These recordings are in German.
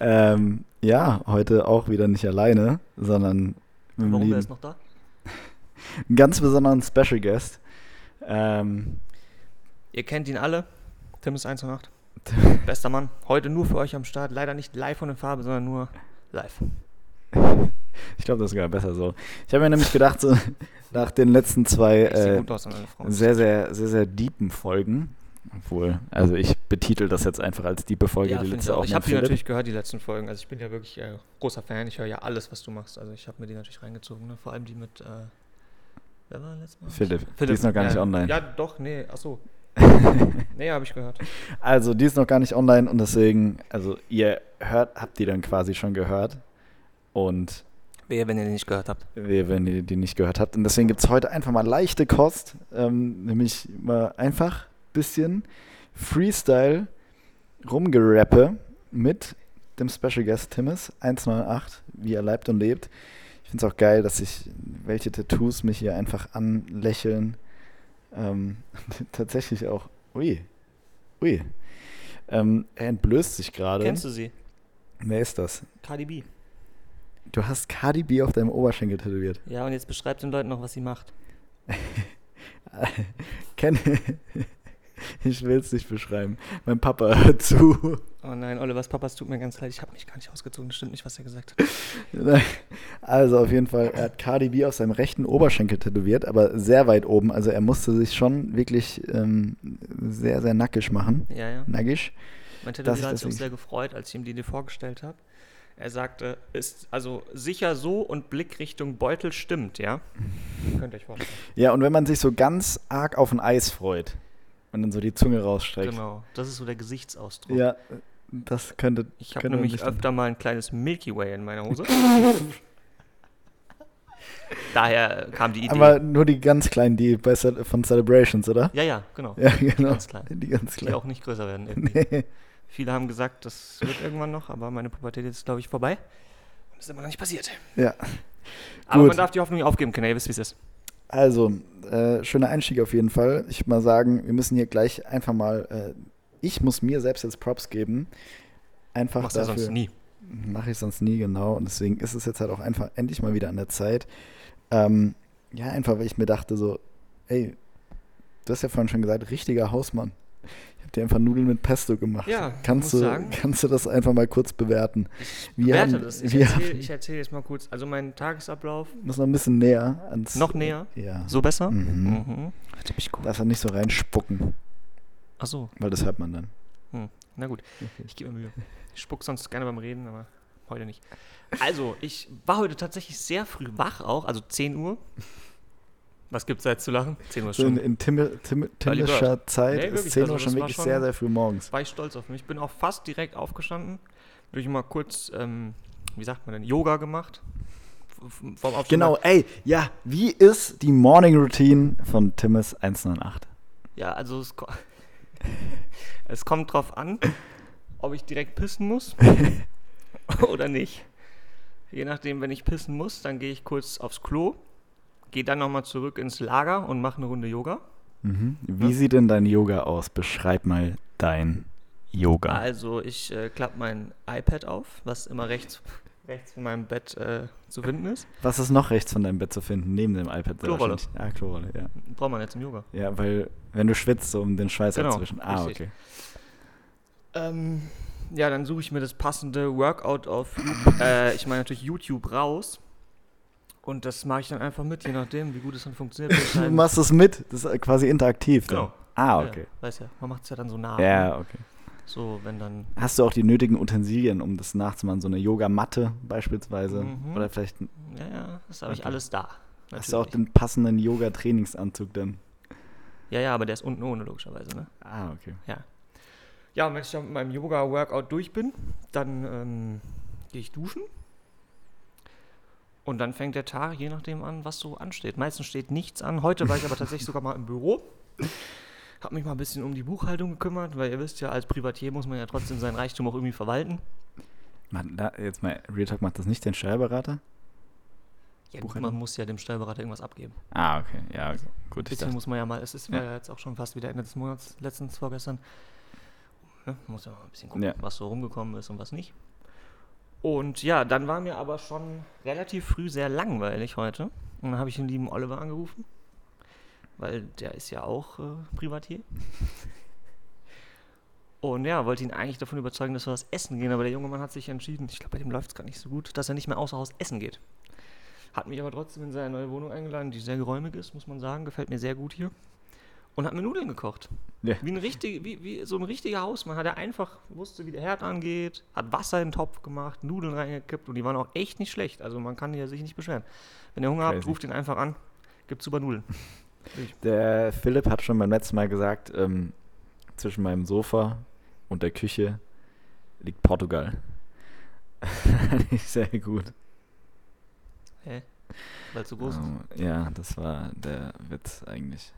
ähm, ja, heute auch wieder nicht alleine, sondern mit Warum wer ist noch da? einen ganz besonderen Special Guest. Ähm, Ihr kennt ihn alle. Tim ist 1 und 8. Bester Mann. Heute nur für euch am Start. Leider nicht live von der Farbe, sondern nur live. ich glaube, das ist sogar besser so. Ich habe mir nämlich gedacht, so nach den letzten zwei äh, sehr, sehr, sehr, sehr deepen Folgen, obwohl, also ich betitel das jetzt einfach als diepe Folge, ja, die ich letzte auch. auch Ich habe die Philipp. natürlich gehört, die letzten Folgen. Also ich bin ja wirklich äh, großer Fan. Ich höre ja alles, was du machst. Also ich habe mir die natürlich reingezogen. Ne? Vor allem die mit, äh, wer war letztes Mal? Philipp, die ist noch gar ja, nicht online. Ja, doch, nee, achso. nee, habe ich gehört. Also, die ist noch gar nicht online und deswegen, also ihr hört, habt die dann quasi schon gehört. Und Wer, wenn ihr die nicht gehört habt. wir, wenn ihr die nicht gehört habt. Und deswegen gibt es heute einfach mal leichte Kost, ähm, nämlich mal einfach ein bisschen Freestyle rumgerappe mit dem Special Guest Timmis 198, wie er leibt und lebt. Ich finde es auch geil, dass sich welche Tattoos mich hier einfach anlächeln. Ähm, tatsächlich auch. Ui. Ui. Ähm, er entblößt sich gerade. Kennst du sie? Wer ist das? Cardi B. Du hast Cardi B auf deinem Oberschenkel tätowiert. Ja, und jetzt beschreibt den Leuten noch, was sie macht. Kenn ich will es nicht beschreiben. Mein Papa hört zu. Oh nein, Olivers Papa, es tut mir ganz leid. Ich habe mich gar nicht ausgezogen. Das stimmt nicht, was er gesagt hat. Also auf jeden Fall, er hat Cardi B auf seinem rechten Oberschenkel tätowiert, aber sehr weit oben. Also er musste sich schon wirklich ähm, sehr, sehr nackig machen. Ja, ja. Nackig. Mein Tätowierer hat sich auch sehr gefreut, als ich ihm die Idee vorgestellt habe. Er sagte, ist also sicher so und Blickrichtung Beutel stimmt, ja? Könnt ihr euch vorstellen. Ja, und wenn man sich so ganz arg auf ein Eis freut und dann so die Zunge rausstreckt. Genau, das ist so der Gesichtsausdruck. Ja, das könnte. Ich habe nämlich öfter mal ein kleines Milky Way in meiner Hose. Daher kam die Idee. Aber nur die ganz kleinen, die bei Ce von Celebrations, oder? ja, ja, genau. Ja, genau. Ganz klein. Die ganz Die kleinen. auch nicht größer werden. Irgendwie. Nee. Viele haben gesagt, das wird irgendwann noch, aber meine Pubertät ist, glaube ich, vorbei. Und das ist immer noch nicht passiert. Ja. Aber Gut. man darf die Hoffnung nicht aufgeben können, ihr wisst, wie es ist. Also, äh, schöner Einstieg auf jeden Fall. Ich würde mal sagen, wir müssen hier gleich einfach mal, äh, ich muss mir selbst jetzt Props geben. Einfach Machst du ja dafür. sonst nie. Mache ich sonst nie, genau. Und deswegen ist es jetzt halt auch einfach endlich mal wieder an der Zeit. Ähm, ja, einfach, weil ich mir dachte so, ey, du hast ja vorhin schon gesagt, richtiger Hausmann. Dir einfach Nudeln mit Pesto gemacht. Ja, kannst muss du, sagen. kannst du das einfach mal kurz bewerten? Wir Werte haben, das. Ich wir erzähle haben, ich erzähl jetzt mal kurz. Also mein Tagesablauf. muss noch ein bisschen näher ans. Noch näher? Ja. So besser? Mhm. Mhm. Typisch gut. Darf er nicht so reinspucken, Achso, weil das hört man dann. na gut. Ich gebe mir Mühe. Ich spuck sonst gerne beim Reden, aber heute nicht. Also, ich war heute tatsächlich sehr früh wach auch, also 10 Uhr. Was gibt's da jetzt zu lachen? 10 Uhr So in, schon. in Timmel, Early Bird. timmischer Zeit Nee, ist wirklich, 10 also Uhr das schon wirklich schon- sehr, sehr früh morgens. War ich stolz auf mich. Ich bin auch fast direkt aufgestanden. Durch mal kurz, ähm, wie sagt man denn, Yoga gemacht. Vom Genau, ey, ja, wie ist die Morning Routine von Timmis 198? Ja, also es, es kommt drauf an, ob ich direkt pissen muss oder nicht. Je nachdem, wenn ich pissen muss, dann gehe ich kurz aufs Klo, gehe dann nochmal zurück ins Lager und mache eine Runde Yoga. Mhm. Wie Ja. sieht denn dein Yoga aus? Beschreib mal dein Yoga. Also ich äh, klappe mein iPad auf, was immer rechts, rechts von meinem Bett äh, zu finden ist. Was ist noch rechts von deinem Bett zu finden, neben dem iPad? Klorolle. Ja, Klorolle, ja. Braucht man jetzt im Yoga. Ja, weil, wenn du schwitzt, so um den Schweiß Genau, abzuwischen. Ah, richtig. okay. Ähm, ja, dann suche ich mir das passende Workout auf, Youtube- äh, ich meine natürlich YouTube raus. Und das mache ich dann einfach mit, je nachdem, wie gut es dann funktioniert. Du machst es mit, das ist quasi interaktiv. dann. Genau. Ah, Ja, okay. weiß ja, man macht es ja dann so nah. Ja, okay. So, wenn dann. Hast du auch die nötigen Utensilien, um das nachzumachen? So eine Yogamatte beispielsweise? Mhm. Oder vielleicht Ja, ja, das habe ich Okay. alles da. hast du auch natürlich. den passenden Yoga-Trainingsanzug dann? Ja, ja, aber der ist unten ohne, logischerweise, ne? Ah, okay. Ja, und wenn ich dann mit meinem Yoga-Workout durch bin, dann ähm, gehe ich duschen. Und dann fängt der Tag je nachdem an, was so ansteht. Meistens steht nichts an. Heute war ich aber tatsächlich sogar mal im Büro. Hab mich mal ein bisschen um die Buchhaltung gekümmert, weil ihr wisst ja, als Privatier muss man ja trotzdem seinen Reichtum auch irgendwie verwalten. Man, da, jetzt mal, Real Talk macht das nicht den Steuerberater? Ja, Buchhändler? man muss ja dem Steuerberater irgendwas abgeben. Ah, okay. Ja, gut. Ein bisschen muss man ja mal, es ist Ja. ja. jetzt auch schon fast wieder Ende des Monats, letztens, vorgestern. Ne? Man muss ja mal ein bisschen gucken, Ja. was so rumgekommen ist und was nicht. Und ja, dann war mir aber schon relativ früh sehr langweilig heute. Und dann habe ich den lieben Oliver angerufen, weil der ist ja auch äh, Privatier. Und ja, wollte ihn eigentlich davon überzeugen, dass wir was essen gehen, aber der junge Mann hat sich entschieden, ich glaube, bei dem läuft es gar nicht so gut, dass er nicht mehr außer Haus essen geht. Hat mich aber trotzdem in seine neue Wohnung eingeladen, die sehr geräumig ist, muss man sagen. Gefällt mir sehr gut hier. Und hat mir Nudeln gekocht. Ja. Wie, ein richtig, wie, wie so ein richtiger Hausmann. Hat er einfach, wusste, wie der Herd angeht, hat Wasser in den Topf gemacht, Nudeln reingekippt und die waren auch echt nicht schlecht. Also man kann hier sich nicht beschweren. Wenn ihr Hunger habt, Crazy. ruft ihn einfach an. Gibt super Nudeln. Der Philipp hat schon beim letzten Mal gesagt, ähm, zwischen meinem Sofa und der Küche liegt Portugal. Ich sehr gut. Hä? Weil so groß ist. Ähm, ja, das war der Witz eigentlich.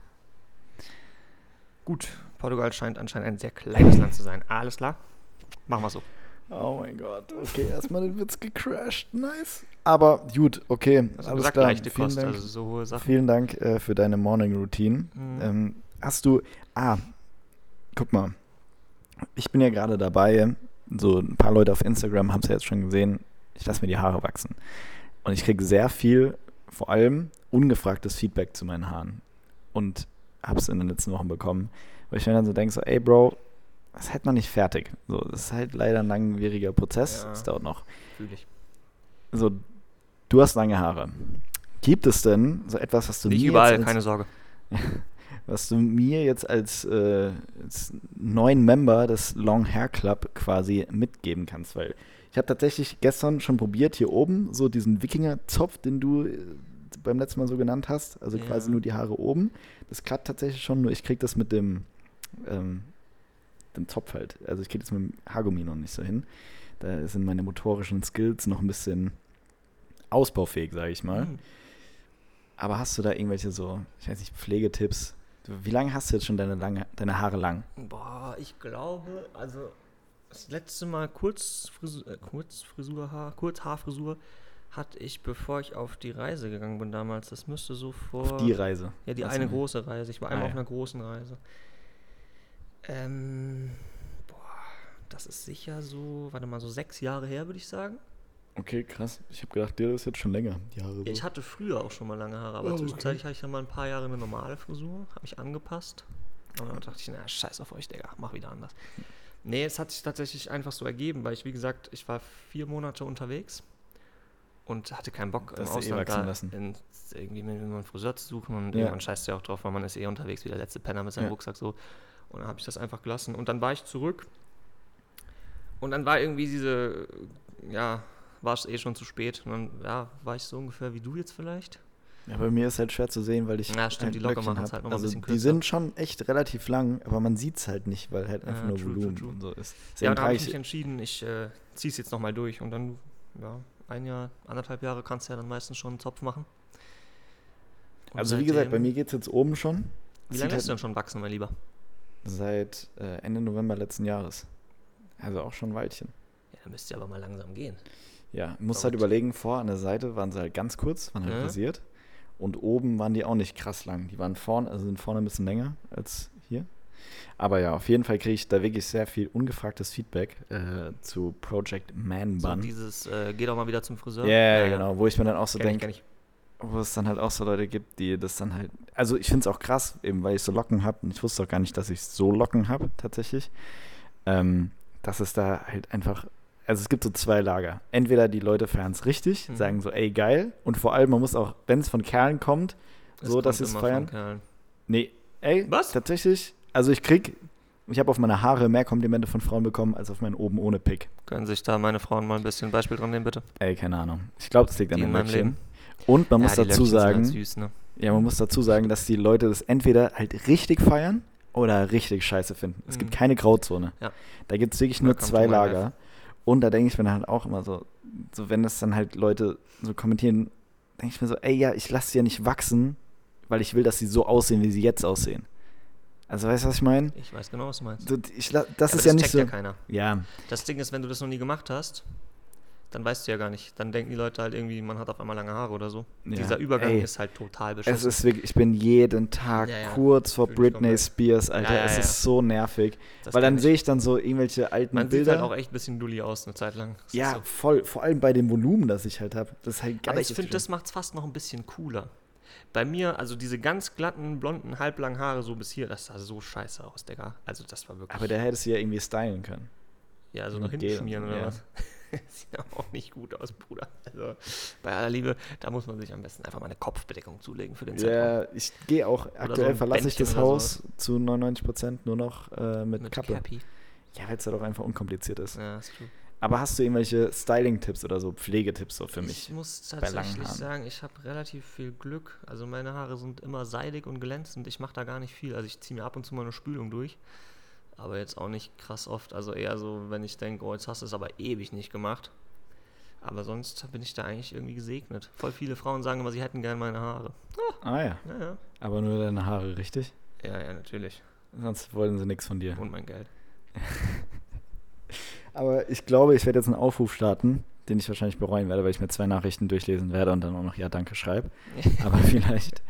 Gut, Portugal scheint anscheinend ein sehr kleines Land zu sein. Alles klar? Machen wir so. Oh mein Gott, okay, erstmal den Witz gecrashed, nice. Aber gut, okay, Also alles klar. leichte Vielen Kost, Dank, also so hohe Sachen. vielen Dank äh, für deine Morning Routine. Mhm. Ähm, hast du, ah, guck mal, ich bin ja gerade dabei, so ein paar Leute auf Instagram haben es ja jetzt schon gesehen, ich lasse mir die Haare wachsen. Und ich kriege sehr viel, vor allem ungefragtes Feedback zu meinen Haaren. Und habe es in den letzten Wochen bekommen, wo ich mir dann so denke, so, ey Bro, das ist halt noch nicht fertig. So, das ist halt leider ein langwieriger Prozess. Ja. Es dauert noch. Fühl ich. So, du hast lange Haare. Gibt es denn so etwas, was du Nicht mir überall, jetzt als, keine Sorge. was du mir jetzt als, äh, als neuen Member des Long Hair Club quasi mitgeben kannst? Weil ich habe tatsächlich gestern schon probiert, hier oben so diesen Wikinger-Zopf, den du äh, beim letzten Mal so genannt hast, also Ja. quasi nur die Haare oben. Das klappt tatsächlich schon, nur ich krieg das mit dem, ähm, dem Zopf halt. Also ich krieg das mit dem Haargummi noch nicht so hin. Da sind meine motorischen Skills noch ein bisschen ausbaufähig, sage ich mal. Hm. Aber hast du da irgendwelche so, ich weiß nicht, Pflegetipps? Wie lange hast du jetzt schon deine, lange, deine Haare lang? Boah, ich glaube, also das letzte Mal Kurzfrisur, äh, Kurzfrisurhaar, Kurzhaarfrisur hatte ich, bevor ich auf die Reise gegangen bin damals. Das müsste so vor. Auf die Reise. Ja, die Was eine große Reise. Ich war Ah, einmal ja. auf einer großen Reise. Ähm, boah, das ist sicher so, warte mal, so sechs Jahre her, würde ich sagen. Okay, krass. Ich habe gedacht, dir ist jetzt schon länger, die Haare. So. Ja, ich hatte früher auch schon mal lange Haare, aber Oh, okay. zwischenzeitlich hatte ich dann mal ein paar Jahre eine normale Frisur, habe mich angepasst. Und dann dachte ich, na, scheiß auf euch, Digga, mach wieder anders. Nee, es hat sich tatsächlich einfach so ergeben, weil ich, wie gesagt, ich war vier Monate unterwegs und hatte keinen Bock Das im eh Ausland wachsen da lassen. in, irgendwie mit einem Friseur zu suchen und Ja. irgendwann scheißt du ja auch drauf, weil man ist eh unterwegs wie der letzte Penner mit seinem Ja. Rucksack so. Und dann habe ich das einfach gelassen und dann war ich zurück und dann war irgendwie diese, ja, war es eh schon zu spät und dann, ja, war ich so ungefähr wie du jetzt vielleicht. Ja, bei mir ist halt schwer zu sehen, weil ich. Ja, stimmt, halt die Locker machen's hab. halt noch mal ein also bisschen Die kürzer. sind schon echt relativ lang, aber man sieht es halt nicht, weil halt einfach Ja, nur true, true, Volumen true. und so ist. Ja, Deswegen und dann habe ich mich ich, entschieden, ich äh, ziehe es jetzt nochmal durch und dann, ja, ein Jahr, anderthalb Jahre kannst du ja dann meistens schon einen Zopf machen. Und also wie gesagt, bei mir geht es jetzt oben schon. Wie lange halt lässt du denn schon wachsen, mein Lieber? Seit äh, Ende November letzten Jahres. Also auch schon ein Weilchen. Ja, dann müsst ihr aber mal langsam gehen. Ja, musst halt überlegen, vor an der Seite waren sie halt ganz kurz, waren halt Ja. rasiert. Und oben waren die auch nicht krass lang. Die waren vorne, also sind vorne ein bisschen länger als hier. Aber ja, auf jeden Fall kriege ich da wirklich sehr viel ungefragtes Feedback äh, zu Project Man So Bun. dieses, äh, geh doch mal wieder zum Friseur. Ja, ja, genau. Wo ich mir dann auch so denke, wo es dann halt auch so Leute gibt, die das dann halt. Also ich finde es auch krass, eben weil ich so Locken habe und ich wusste auch gar nicht, dass ich so Locken habe, tatsächlich. Ähm, dass es da halt einfach. Also es gibt so zwei Lager. Entweder die Leute feiern es richtig, Mhm. sagen so, ey, geil. Und vor allem, man muss auch, wenn es von Kerlen kommt, Es so, dass sie es feiern. Nee, ey, Was? tatsächlich. Also ich krieg, ich habe auf meine Haare mehr Komplimente von Frauen bekommen, als auf meinen oben ohne Pick. Können sich da meine Frauen mal ein bisschen Beispiel dran nehmen, bitte? Ey, keine Ahnung. Ich glaube, das liegt an den Löckchen. Leben. Und man Ja, muss dazu Löckchen sind halt sagen, süß, ne? Ja, man muss dazu sagen, dass die Leute das entweder halt richtig feiern oder richtig scheiße finden. Es gibt Mhm. keine Grauzone. Ja. Da gibt es wirklich nur Welcome zwei life. Lager. Und da denke ich mir dann halt auch immer so, so wenn das dann halt Leute so kommentieren, denke ich mir so, ey, ja, ich lasse sie ja nicht wachsen, weil ich will, dass sie so aussehen, wie sie jetzt aussehen. Also weißt du, was ich meine? Ich weiß genau, was du meinst. So, ich, das ist ja nicht checkt so. ja keiner. Ja, Das Ding ist, wenn du das noch nie gemacht hast, dann weißt du ja gar nicht. Dann denken die Leute halt irgendwie, man hat auf einmal lange Haare oder so. Ja. Dieser Übergang Ey, ist halt total beschissen. Es ist wirklich, ich bin jeden Tag Ja, ja. kurz vor Britney. Spears, Alter. Es ist so nervig. Das weil dann sehe ich dann so irgendwelche alten Man Bilder. sieht halt auch echt ein bisschen dulli aus eine Zeit lang. Das ja, so. voll. Vor allem bei dem Volumen, das ich halt habe. Das ist halt geil. Aber ich finde, das macht es fast noch ein bisschen cooler. Bei mir, also diese ganz glatten, blonden, halblangen Haare so bis hier, das sah so scheiße aus, Digga. Also das war wirklich. Aber der hättest du ja irgendwie stylen können. ja, so nach hinten schmieren so, oder ja. was. Sieht auch nicht gut aus, Bruder. Also bei aller Liebe, da muss man sich am besten einfach mal eine Kopfbedeckung zulegen für den Zeitraum. Ja, ich gehe auch, aktuell ein verlasse ich Bändchen das oder Haus zu 99% nur noch äh, mit, Mit Kappe. Cappy. Ja, weil es halt auch einfach unkompliziert ist. Ja, ist true. Aber hast du irgendwelche Styling-Tipps oder so, Pflegetipps so für mich? Ich muss tatsächlich sagen, ich habe relativ viel Glück. Also meine Haare sind immer seidig und glänzend. Ich mache da gar nicht viel. Also ich ziehe mir ab und zu mal eine Spülung durch. Aber jetzt auch nicht krass oft. Also eher so, wenn ich denke, oh, jetzt hast du es aber ewig nicht gemacht. Aber sonst bin ich da eigentlich irgendwie gesegnet. Voll viele Frauen sagen immer, sie hätten gern meine Haare. Ah ja, Ja, ja. aber nur deine Haare, richtig? Ja, ja, natürlich. Sonst wollen sie nichts von dir. Und mein Geld. Aber ich glaube, ich werde jetzt einen Aufruf starten, den ich wahrscheinlich bereuen werde, weil ich mir zwei Nachrichten durchlesen werde und dann auch noch Ja, danke schreibe. Aber vielleicht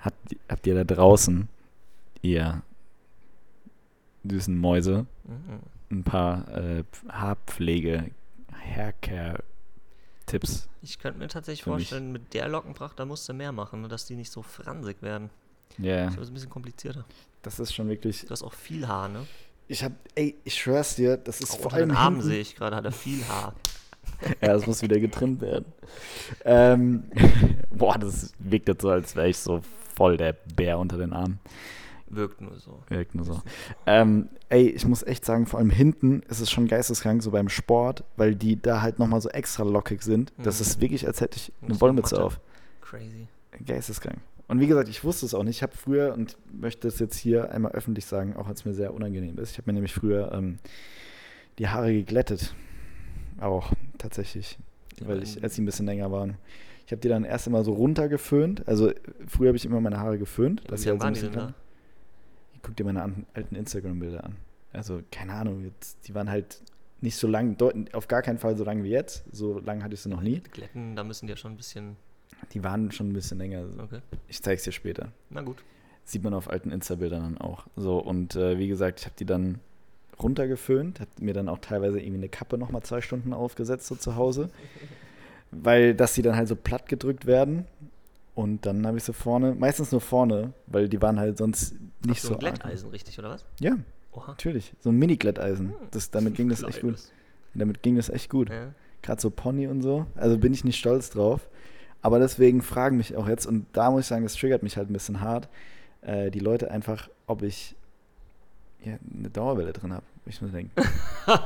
habt, habt ihr da draußen, ihr süßen Mäuse, Mhm. ein paar äh, Haarpflege, Haircare-Tipps. Ich könnte mir tatsächlich Für mich. vorstellen, mit der Lockenpracht, da musst du mehr machen, ne, dass die nicht so fransig werden. Ja, glaube, es ist ein bisschen komplizierter. das ist schon wirklich. Du hast auch viel Haar, ne? Ich hab, ey, ich schwör's dir, das ist Auch vor allem. den Armen hinten- sehe ich gerade, hat er viel Haar. Ja, das muss wieder getrimmt werden. Ähm, boah, das wirkt jetzt so, als wäre ich so voll der Bär unter den Armen. Wirkt nur so. Wirkt nur so. Ähm, ey, ich muss echt sagen, vor allem hinten ist es schon geisteskrank, so beim Sport, weil die da halt nochmal so extra lockig sind. Das Mhm. ist wirklich, als hätte ich eine Wollmütze auf. Crazy. Geisteskrank. Und wie gesagt, ich wusste es auch nicht. Ich habe früher, und möchte es jetzt hier einmal öffentlich sagen, auch es mir sehr unangenehm ist, ich habe mir nämlich früher ähm, die Haare geglättet. Auch tatsächlich. Weil ich, als sie ein bisschen länger waren. Ich habe die dann erst immer so runtergeföhnt. Also früher habe ich immer meine Haare geföhnt. Ja, dass wie lang halt so waren die denn lang- Guck dir meine alten Instagram-Bilder an. Also, keine Ahnung, jetzt, die waren halt nicht so lang, auf gar keinen Fall so lang wie jetzt. So lang hatte ich sie noch nie. Glätten, da müssen die ja schon ein bisschen. Die waren schon ein bisschen länger. Okay. Ich zeig's dir später. Na gut. Sieht man auf alten Insta-Bildern dann auch. So, und äh, wie gesagt, ich habe die dann runtergeföhnt, habe mir dann auch teilweise irgendwie eine Kappe nochmal zwei Stunden aufgesetzt, so zu Hause. Weil, dass die dann halt so platt gedrückt werden. Und dann habe ich sie vorne, meistens nur vorne, weil die waren halt sonst nicht du so. ein arg. Glätteisen, richtig, oder was? Ja, Oha. natürlich. So ein Mini-Glätteisen. Das, damit ging das echt gut. Damit ging das echt gut. Ja. Gerade so Pony und so. Also bin ich nicht stolz drauf. Aber deswegen fragen mich auch jetzt, und da muss ich sagen, das triggert mich halt ein bisschen hart, äh, die Leute einfach, ob ich ja, eine Dauerwelle drin habe. Ich muss denken.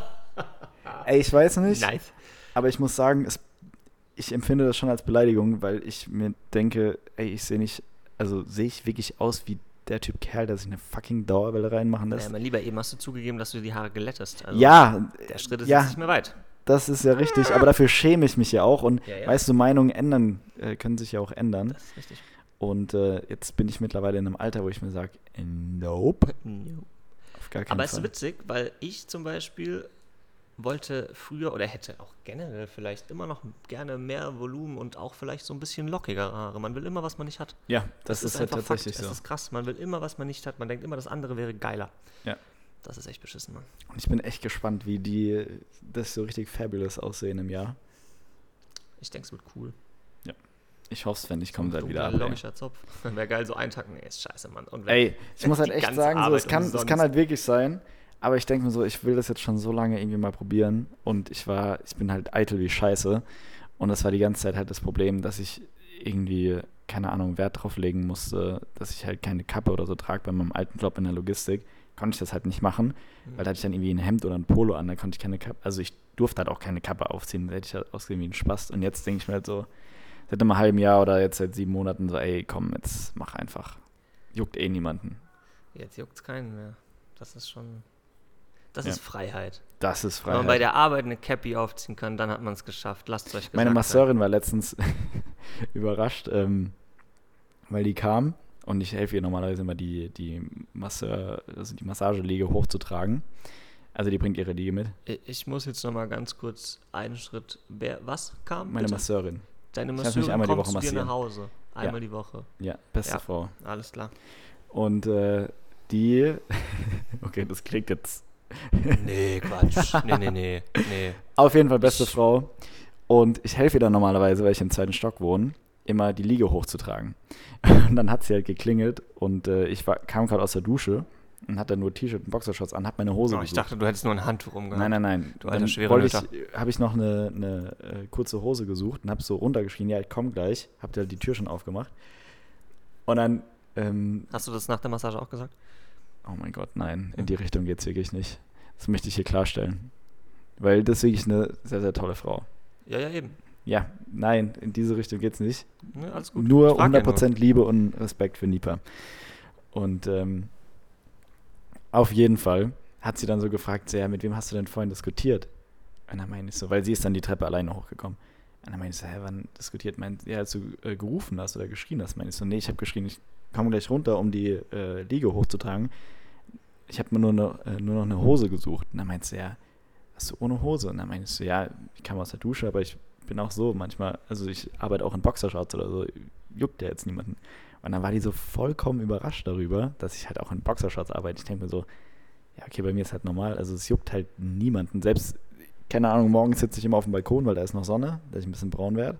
Ey, ich weiß nicht, Nice. aber ich muss sagen, es, ich empfinde das schon als Beleidigung, weil ich mir denke, ey, ich sehe nicht, also sehe ich wirklich aus wie der Typ Kerl, der sich eine fucking Dauerwelle reinmachen lässt. Naja, mein Lieber, eben hast du zugegeben, dass du die Haare glättest. Also ja, Der Schritt ist ja. jetzt nicht mehr weit. Das ist ja richtig, aber dafür schäme ich mich ja auch und Ja, ja. weißt du, Meinungen ändern, äh, können sich ja auch ändern. Das ist richtig. Und äh, jetzt bin ich mittlerweile in einem Alter, wo ich mir sage, nope, auf gar keinen Aber es Fall. ist witzig, weil ich zum Beispiel wollte früher oder hätte auch generell vielleicht immer noch gerne mehr Volumen und auch vielleicht so ein bisschen lockigere Haare. Man will immer, was man nicht hat. ja, das, ist, halt einfach tatsächlich Fakt. so. Es ist krass. Man will immer, was man nicht hat. Man denkt immer, das andere wäre geiler. Ja. Das ist echt beschissen, Mann. Und ich bin echt gespannt, wie die das so richtig fabulous aussehen im Jahr. Ich denke, es wird cool. Ich hoffe es, wenn ich komme ein halt wieder ab. logischer Zopf. Wäre geil, so eintacken. Nee, ist scheiße, Mann. Und wenn, Ey, ich muss halt echt sagen, so, es, kann, es kann halt wirklich sein, aber ich denke mir so, ich will das jetzt schon so lange irgendwie mal probieren und ich war, ich bin halt eitel wie Scheiße und das war die ganze Zeit halt das Problem, dass ich irgendwie, keine Ahnung, Wert drauf legen musste, dass ich halt keine Kappe oder so trage bei meinem alten Job in der Logistik, konnte ich das halt nicht machen, Mhm. weil da hatte ich dann irgendwie ein Hemd oder ein Polo an, da konnte ich keine Kappe, also ich durfte halt auch keine Kappe aufziehen, da hätte ich halt ausgesehen wie ein Spast und jetzt denke ich mir halt so, seit einem halben Jahr oder jetzt seit sieben Monaten so, ey, komm, jetzt mach einfach. Juckt eh niemanden. Jetzt juckt es keinen mehr. Das ist schon. Das Ja. ist Freiheit. Das ist Wenn man bei Freiheit. der Arbeit eine Cappy aufziehen kann, dann hat man es geschafft. Lasst euch gesagt Meine sein. Masseurin war letztens überrascht, ähm, weil die kam und ich helfe ihr normalerweise immer die, die Masseur, also die Massageliege hochzutragen. Also die bringt ihre Liege mit. Ich muss jetzt noch mal ganz kurz einen Schritt. Wer, was kam? Meine bitte? Masseurin. Deine lass mich Masseurin einmal die kommt Woche zu dir nach. Hause. Einmal die Woche. Ja, beste Ja. Frau. Alles klar. Und äh, die, okay, das klingt jetzt Nee, Quatsch. nee, nee, nee. Nee. auf jeden Fall beste Frau. Und ich helfe ihr dann normalerweise, weil ich im zweiten Stock wohne, immer die Liege hochzutragen. Und dann hat sie halt geklingelt und äh, ich war, kam gerade aus der Dusche und hatte nur T-Shirt und Boxershorts an, hab meine Hose Oh, ich gesucht. dachte, du hättest nur ein Handtuch umgehabt. Nein, nein, nein. Du alter wollte Nöter. ich, habe ich noch eine, eine äh, kurze Hose gesucht und habe so runtergeschrien, ja, ich komme gleich. Hab dir die Tür schon aufgemacht. Und dann, ähm, Hast du das nach der Massage auch gesagt? oh mein Gott, nein, in die Richtung geht's wirklich nicht. Das möchte ich hier klarstellen. Weil das ist wirklich eine sehr, sehr tolle Frau. Ja, ja, eben. Ja, nein, in diese Richtung geht's nicht. Ne, alles gut. Nur Ich frag ja 100% Liebe und Respekt für Nipa. Und ähm, auf jeden Fall hat sie dann so gefragt, so, ja, mit wem hast du denn vorhin diskutiert? Und dann meine ich so, weil sie ist dann die Treppe alleine hochgekommen. Und dann meine ich so, hä, wann diskutiert? Meint, ja, als du äh, gerufen hast oder geschrien hast, meine ich so, nee, ich habe geschrien, ich komme gleich runter, um die äh, Liege hochzutragen. Ich habe mir nur, ne, äh, nur noch eine Hose gesucht. Und dann meinte sie, ja, hast du ohne Hose? Und dann meine ich so, ja, ich kam aus der Dusche, aber ich bin auch so manchmal, also ich arbeite auch in Boxershorts oder so, juckt ja jetzt niemanden. Und dann war die so vollkommen überrascht darüber, dass ich halt auch in Boxershorts arbeite. Ich denke mir so, ja, okay, bei mir ist halt normal, also es juckt halt niemanden. Selbst, keine Ahnung, morgens sitze ich immer auf dem Balkon, weil da ist noch Sonne, dass ich ein bisschen braun werde.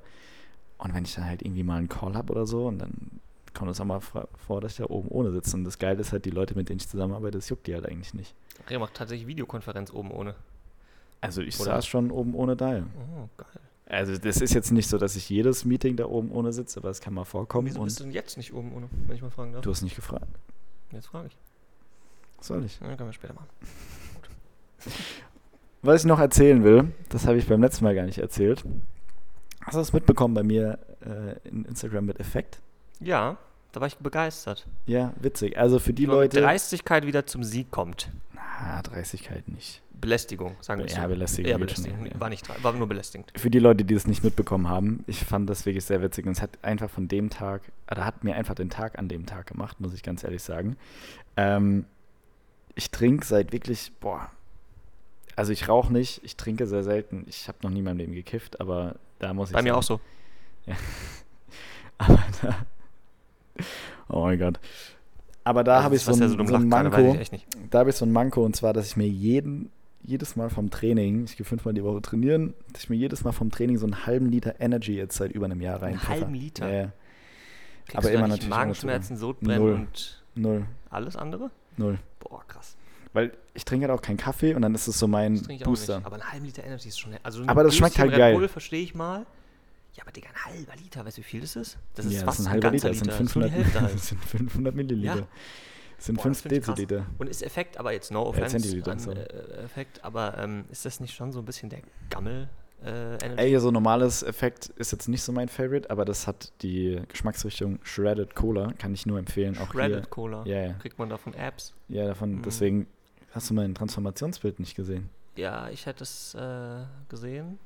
Und wenn ich dann halt irgendwie mal einen Call habe oder so, und dann kommt es auch mal vor, dass ich da oben ohne sitze. Und das Geile ist halt, die Leute, mit denen ich zusammenarbeite, das juckt die halt eigentlich nicht. Rea macht tatsächlich Videokonferenz oben ohne. Also ich Oder? saß schon oben ohne da. Oh, geil. Also das ist jetzt nicht so, dass ich jedes Meeting da oben ohne sitze, aber es kann mal vorkommen. Wieso bist du denn jetzt nicht oben ohne, wenn ich mal fragen darf? du hast nicht gefragt. Jetzt frage ich. Soll ich? Ja, können wir später machen. Was ich noch erzählen will, das habe ich beim letzten Mal gar nicht erzählt. Hast du das mitbekommen bei mir äh, in Instagram mit Effekt? Ja, da war ich begeistert. Ja, witzig. Also für die Leute. Dreistigkeit wieder zum Sieg kommt. Na, Dreistigkeit nicht. Belästigung, sagen wir Ja, so. Belästigung Ja, schon, Belästigung. ja. War, nicht, war nur belästigend. Für die Leute, die es nicht mitbekommen haben, ich fand das wirklich sehr witzig und es hat einfach von dem Tag, oder hat mir einfach den Tag an dem Tag gemacht, muss ich ganz ehrlich sagen. Ähm, ich trinke seit wirklich, boah, also ich rauche nicht, ich trinke sehr selten. Ich habe noch nie in meinem Leben gekifft, aber da muss ich Bei mir sagen- auch so. Aber da, oh mein Gott. Aber da Also habe ich so ein, so ein Manko. Da habe ich so ein Manko und zwar, dass ich mir jeden, jedes Mal vom Training, ich gehe fünfmal die Woche trainieren, dass ich mir jedes Mal vom Training so einen halben Liter Energy jetzt seit über einem Jahr rein. Einen halben Liter? Ja. Kriegst Aber immer natürlich Magenschmerzen, Sodbrennen Null. und Null, alles andere? null. Boah, krass. Weil ich trinke halt auch keinen Kaffee und dann ist es so mein Booster. nicht. Aber ein halben Liter Energy ist schon... Also ein Aber das schmeckt halt Red geil. Bull verstehe ich mal. Ja, aber Digga, ein halber Liter, weißt du, wie viel das ist? Das ist ja, fast das ist ein halber ganzer Liter, das sind Das ist nur 500, die Hälfte halt. das sind 500 Milliliter. Ja. Das sind Boah, 5 das find ich krass. Deziliter. Und ist Effekt, aber jetzt no offense Zentiliter, an sorry. äh, Effekt, aber ähm, ist das nicht schon so ein bisschen der Gammel äh? Ey, so normales Effekt ist jetzt nicht so mein Favorite, aber das hat die Geschmacksrichtung Shredded Cola, kann ich nur empfehlen. Auch Shredded Cola. hier. Ja, ja. Kriegt man davon Apps? Ja, davon, Mhm. deswegen hast du mein Transformationsbild nicht gesehen. Ja, ich hätte es äh, gesehen,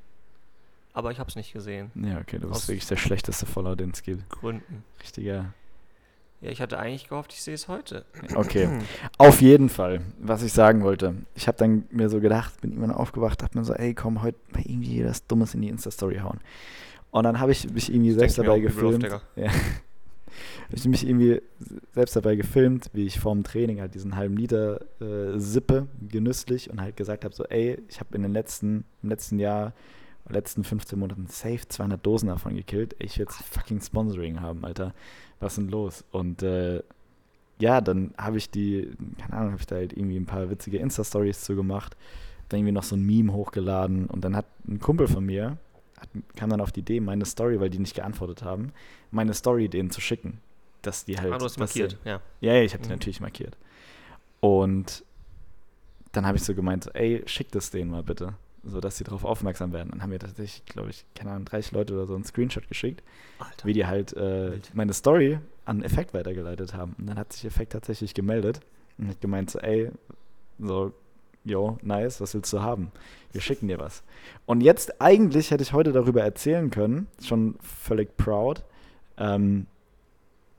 aber ich habe es nicht gesehen. Ja, okay, du bist wirklich der schlechteste Follower, den es gibt. Gründen. Richtiger. Ja, ich hatte eigentlich gehofft, ich sehe es heute. Okay. Auf jeden Fall, was ich sagen wollte. Ich habe dann mir so gedacht, bin irgendwann aufgewacht, dachte mir so, ey, komm, heute mal irgendwie das Dummes in die Insta-Story hauen. Und dann habe ich mich irgendwie selbst dabei auf, gefilmt. Digga. Ja. Ich mich irgendwie selbst dabei gefilmt, wie ich vorm Training halt diesen halben Liter äh, sippe, genüsslich und halt gesagt habe, so, ey, ich habe in den letzten, im letzten Jahr, letzten 15 Monaten safe 200 Dosen davon gekillt. Ich will jetzt fucking Sponsoring haben, Alter. Was ist denn los? Und äh, ja, dann habe ich die, keine Ahnung, habe ich da halt irgendwie ein paar witzige Insta-Stories zu gemacht, dann irgendwie noch so ein Meme hochgeladen und dann hat ein Kumpel von mir, hat, kam dann auf die Idee, meine Story, weil die nicht geantwortet haben, meine Story denen zu schicken. Dass die halt. ah, du hast markiert, ja. ja, ja, ich habe die Mhm. natürlich markiert. Und dann habe ich so gemeint, ey, schick das denen mal bitte, so dass sie darauf aufmerksam werden. Dann haben mir tatsächlich, glaube ich, keine Ahnung, 30 Leute oder so einen Screenshot geschickt, Alter. wie die halt äh, meine Story an Effekt weitergeleitet haben. Und dann hat sich Effekt tatsächlich gemeldet und hat gemeint, so, ey, so, yo, nice, was willst du haben? Wir schicken dir was. Und jetzt, eigentlich hätte ich heute darüber erzählen können, schon völlig proud, ähm,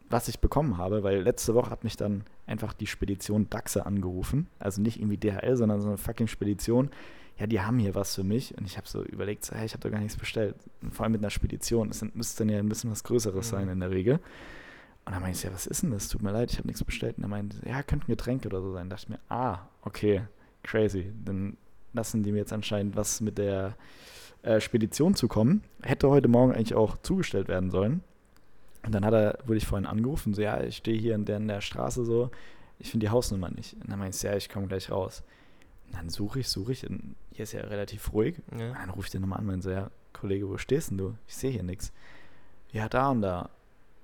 was ich bekommen habe, weil letzte Woche hat mich dann einfach die Spedition Daxe angerufen. Also nicht irgendwie DHL, sondern so eine fucking Spedition. Ja, die haben hier was für mich. Und ich habe so überlegt, so, hey, ich habe doch gar nichts bestellt. Und vor allem mit einer Spedition. Das sind- müsste dann ja ein bisschen was Größeres Mhm. sein in der Regel. Und dann meinte ich, ja, was ist denn das? Tut mir leid, ich habe nichts bestellt. Und er meinte, ja, könnte ein Getränk oder so sein. Da dachte ich mir, ah, okay, crazy. Dann lassen die mir jetzt anscheinend was mit der äh, Spedition zukommen. Hätte heute Morgen eigentlich auch zugestellt werden sollen. Und dann hat er, wurde ich vorhin angerufen, so, ja, ich stehe hier in der, in der Straße so, ich finde die Hausnummer nicht. Und dann meinte ich, ja, ich komme gleich raus. Und dann suche ich, suche ich, und hier ist ja relativ ruhig. Ja. dann rufe ich den nochmal an und meinte so, ja, Kollege, wo stehst denn du? Ich sehe hier nichts. Ja, da und da.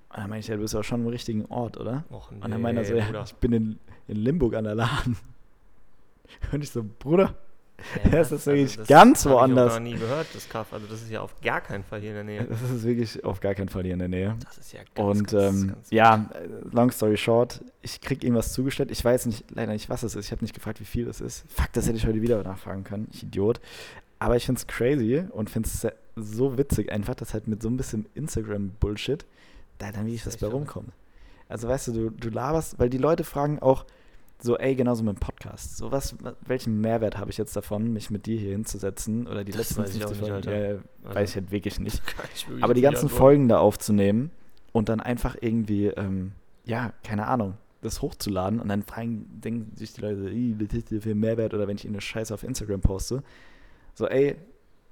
Und dann meinte ich, ja, du bist aber schon am richtigen Ort, oder? Och, Und dann meinte er so, nee, ja, ich bin in, in Limburg an der Laden. Und ich so, Bruder, Ja, das ist wirklich das ganz hab Ich woanders. auch noch nie gehört, das Kaff. Also das ist ja auf gar keinen Fall hier in der Nähe. das ist wirklich auf gar keinen Fall hier in der Nähe. Das ist ja ganz, Und ganz, ähm, ganz ja, long story short, ich krieg irgendwas zugestellt. Ich weiß nicht, leider nicht, was es ist. Ich habe nicht gefragt, wie viel es ist. Fuck, das hätte ich heute wieder nachfragen können. Ich Idiot. Aber ich find's crazy und find's so witzig einfach, dass halt mit so ein bisschen Instagram-Bullshit da dann wirklich Das was bei rumkommt. Also weißt du, du, du laberst, weil die Leute fragen auch so, ey, genauso mit dem Podcast. So was, welchen Mehrwert habe ich jetzt davon, mich mit dir hier hinzusetzen oder die Das letzten weiß ich auch 50 nicht, Folgen? Ja, ja, Also- weiß ich halt wirklich nicht. Ich wirklich Aber die nicht ganzen. Folgen da aufzunehmen und dann einfach irgendwie, ähm, ja, keine Ahnung, das hochzuladen und dann fragen, denken sich die Leute, "Ih, was ist denn für Mehrwert oder wenn ich ihnen eine Scheiße auf Instagram poste. So, ey,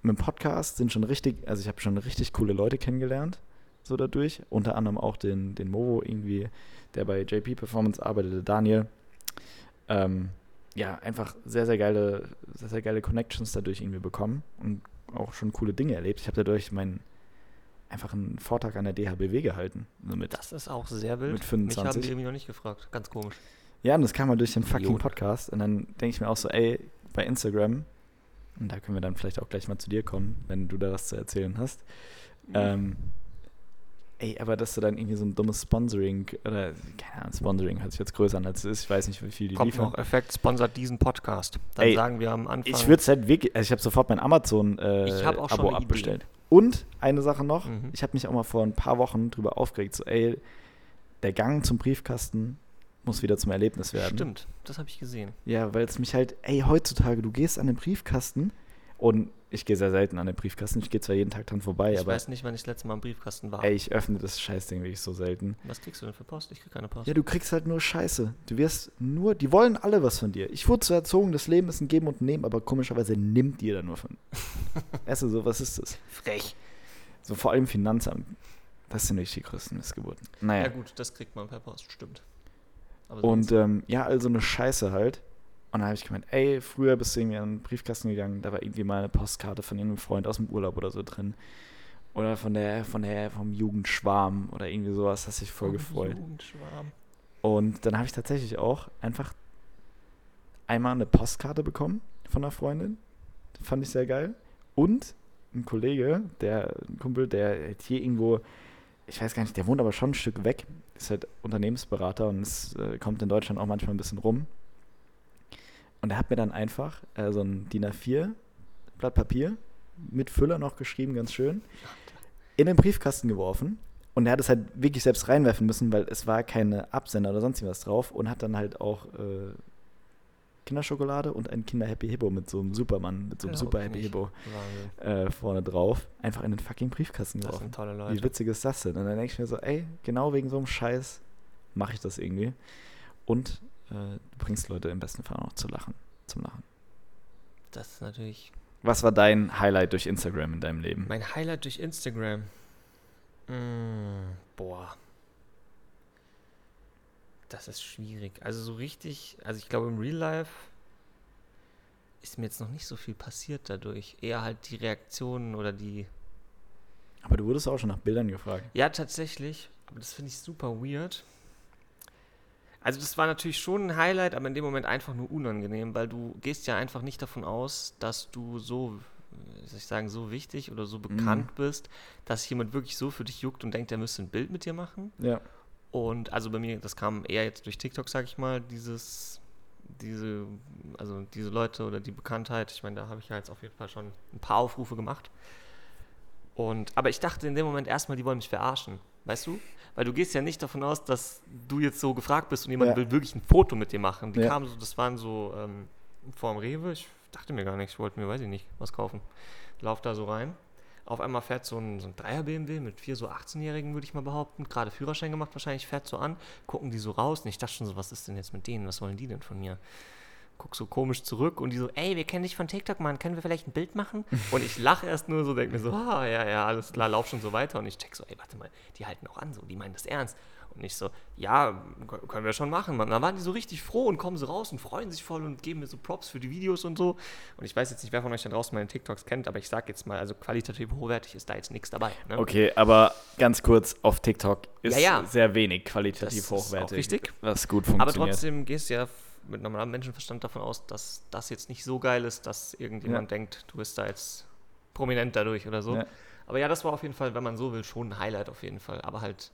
mit dem Podcast sind schon richtig, also ich habe schon richtig coole Leute kennengelernt, so dadurch. Unter anderem auch den, den Movo irgendwie, der bei JP Performance arbeitete, Daniel. Ähm, ja, einfach sehr, sehr geile, sehr, sehr geile Connections dadurch irgendwie bekommen und auch schon coole Dinge erlebt. Ich habe dadurch meinen einfach einen Vortrag an der DHBW gehalten. So mit, Das ist auch sehr wild. mit Mich haben 25. die irgendwie noch nicht gefragt. Ganz komisch. Ja, und das kam mal durch den fucking. Podcast. Und dann denke ich mir auch so, ey, bei Instagram, und da können wir dann vielleicht auch gleich mal zu dir kommen, wenn du da was zu erzählen hast. Ähm, ey, aber dass du dann irgendwie so ein dummes Sponsoring, oder keine Ahnung, Sponsoring hört sich jetzt größer an, als es ist. Ich weiß nicht, wie viel die Kommt liefern. noch Effekt, sponsert diesen Podcast. Dann Ey, sagen wir am Anfang. Ich würde es halt wirklich, also ich habe sofort mein Ich hab auch schon Amazon-Abo Idee. abbestellt. Und eine Sache noch, Mhm. ich habe mich auch mal vor ein paar Wochen drüber aufgeregt, so ey, der Gang zum Briefkasten muss wieder zum Erlebnis werden. Stimmt, das habe ich gesehen. Ja, weil es mich halt, ey, heutzutage, du gehst an den Briefkasten und ich gehe sehr selten an den Briefkasten, ich gehe zwar jeden Tag dran vorbei, ich aber weiß nicht, wann ich das letzte Mal im Briefkasten war. ey, ich öffne das Scheißding wirklich so selten. Was kriegst du denn für Post? Ich krieg keine Post. Ja, du kriegst halt nur Scheiße. Du wirst nur, die wollen alle was von dir. Ich wurde so erzogen, das Leben ist ein Geben und Nehmen, aber komischerweise nimmt dir da nur von. weißt du, so, was ist das? Frech. So vor allem Finanzamt. Das sind nicht die größten Missgeburten. Naja. Ja gut, das kriegt man per Post, stimmt. Und ähm, ja, also eine Scheiße halt. Und dann habe ich gemeint, ey, früher bist du irgendwie an den Briefkasten gegangen, da war irgendwie mal eine Postkarte von irgendeinem Freund aus dem Urlaub oder so drin. Oder von der, von der, vom Jugendschwarm oder irgendwie sowas, hast dich voll gefreut. Jugendschwarm. Und dann habe ich tatsächlich auch einfach einmal eine Postkarte bekommen von einer Freundin. Fand ich sehr geil. Und ein Kollege, der, ein Kumpel, der halt hier irgendwo, ich weiß gar nicht, der wohnt aber schon ein Stück weg, ist halt Unternehmensberater und ist, äh, kommt in Deutschland auch manchmal ein bisschen rum. Und er hat mir dann einfach äh, so ein DIN A4 Blatt Papier mit Füller noch geschrieben, ganz schön, in den Briefkasten geworfen. Und er hat es halt wirklich selbst reinwerfen müssen, weil es war keine Absender oder sonst was drauf und hat dann halt auch äh, Kinderschokolade und ein Kinder Happy Hippo mit so einem Supermann, mit so einem Ja, Super Happy. Hippo äh, vorne drauf, einfach in den fucking Briefkasten Das geworfen. sind tolle Wie Leute. witzig ist das denn? Und dann denke ich mir so, ey, genau wegen so einem Scheiß mache ich das irgendwie. Und äh, du bringst Leute im besten Fall auch noch zu lachen, zum Lachen. Das ist natürlich Was war dein Highlight durch Instagram in deinem Leben? mein Highlight durch Instagram. Mm, boah. Das ist schwierig. Also so richtig, also ich glaube im Real Life ist mir jetzt noch nicht so viel passiert dadurch. Eher halt die Reaktionen oder die Aber du wurdest auch schon nach Bildern gefragt. Ja, tatsächlich. Aber das finde ich super weird. Also das war natürlich schon ein Highlight, aber in dem Moment einfach nur unangenehm, weil du gehst ja einfach nicht davon aus, dass du so, soll ich sagen, so wichtig oder so bekannt bist, dass jemand wirklich so für dich juckt und denkt, er müsste ein Bild mit dir machen. Ja. Und also bei mir, das kam eher jetzt durch TikTok, sag ich mal, dieses, diese, also diese Leute oder die Bekanntheit. Ich meine, da habe ich ja jetzt auf jeden Fall schon ein paar Aufrufe gemacht. Und, aber ich dachte in dem Moment erstmal, die wollen mich verarschen. Weißt du? Weil du gehst ja nicht davon aus, dass du jetzt so gefragt bist und jemand Ja. will wirklich ein Foto mit dir machen. Die Ja. kamen so, das waren so ähm, vorm Rewe, ich dachte mir gar nichts, ich wollte mir, weiß ich nicht, was kaufen. Lauf da so rein. Auf einmal fährt so ein, so ein Dreier-BMW mit vier so 18-Jährigen, würde ich mal behaupten. Gerade Führerschein gemacht wahrscheinlich, fährt so an, gucken die so raus. Und ich dachte schon so, was ist denn jetzt mit denen? Was wollen die denn von mir? Guck so komisch zurück und die so, ey, wir kennen dich von TikTok, Mann, können wir vielleicht ein Bild machen? Und ich lache erst nur so, denke mir so, ah, ja, ja, alles klar, lauf schon so weiter. Und ich check so, ey, warte mal, die halten auch an, so, die meinen das ernst. Und ich so, ja, können wir schon machen, Mann. Dann waren die so richtig froh und kommen so raus und freuen sich voll und geben mir so Props für die Videos und so. Und ich weiß jetzt nicht, wer von euch da draußen meine TikToks kennt, aber ich sag jetzt mal, also qualitativ hochwertig ist da jetzt nichts dabei. Ne? Okay, aber ganz kurz, auf TikTok ist Ja, ja. sehr wenig qualitativ Das ist auch hochwertig. richtig. Was gut Aber funktioniert. trotzdem gehst du ja mit normalem Menschenverstand davon aus, dass das jetzt nicht so geil ist, dass irgendjemand denkt, du bist da jetzt prominent dadurch oder so. Ja. Aber ja, das war auf jeden Fall, wenn man so will, schon ein Highlight auf jeden Fall. Aber halt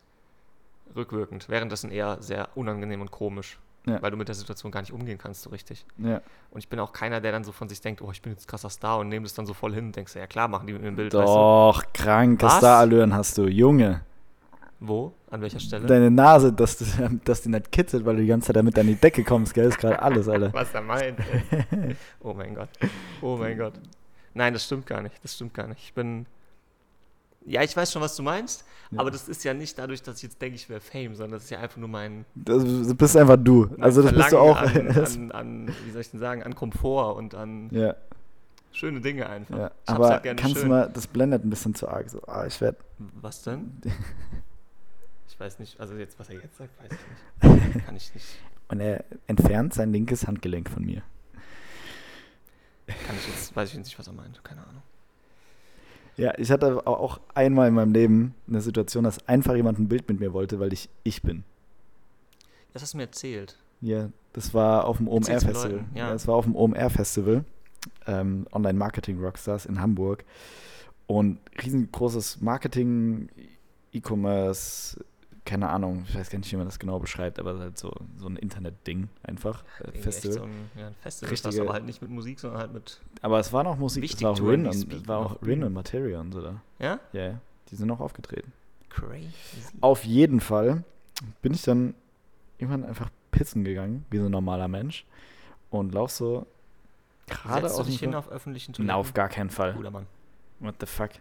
rückwirkend. Währenddessen eher sehr unangenehm und komisch. Ja. Weil du mit der Situation gar nicht umgehen kannst so richtig. Ja. Und ich bin auch keiner, der dann so von sich denkt, oh, ich bin jetzt krasser Star und nehme das dann so voll hin und denkst, ja klar, machen die mit mir ein Bild. Weißt Doch, kranke Was? Starallüren hast du. Junge, du? Wo? An welcher Stelle? deine Nase, dass, du, dass die nicht kitzelt, weil du die ganze Zeit damit an die Decke kommst, gell, ist gerade alles, Alter. Was er meint. ey. oh mein Gott. Oh mein Gott. Nein, das stimmt gar nicht. Das stimmt gar nicht. Ich bin. Ja, ich weiß schon, was du meinst, Ja. aber das ist ja nicht dadurch, dass ich jetzt denke, ich wäre Fame, sondern das ist ja einfach nur mein, Das, du bist einfach du. Also das bist du auch. Verlangen An, an, an, wie soll ich denn sagen, an Komfort und an ja, schöne Dinge einfach. ja. Aber halt gerne kannst du schön. mal, das blendet ein bisschen zu arg. So, ah, ich werde. Was denn? Ich weiß nicht, also jetzt, was er jetzt sagt, weiß ich nicht. Kann ich nicht. Und er entfernt sein linkes Handgelenk von mir. Kann ich jetzt, weiß ich jetzt nicht, was er meint. Keine Ahnung. Ja, ich hatte auch einmal in meinem Leben eine Situation, dass einfach jemand ein Bild mit mir wollte, weil ich ich bin. Das hast du mir erzählt. Ja, das war auf dem OMR-Festival. Ja. das war auf dem OMR-Festival, ähm, Online Marketing Rockstars in Hamburg. Und riesengroßes Marketing, E-Commerce, keine Ahnung, ich weiß gar nicht, wie man das genau beschreibt, aber halt so, so ein Internet-Ding einfach. äh, Festival. So ein, ja, ein Festival, Richtige- das aber halt nicht mit Musik, sondern halt mit. aber es war noch Musik, es war auch Rin und, war auch Rin und Materia und so da. Ja? Ja, ja, die sind noch aufgetreten. Crazy. Auf jeden Fall bin ich dann irgendwann einfach pissen gegangen, wie so ein normaler Mensch. Und lauf so gerade Setzt du aus dich hin auf öffentlichen Na, Toiletten? auf gar keinen Fall. Cooler Mann. What the fuck?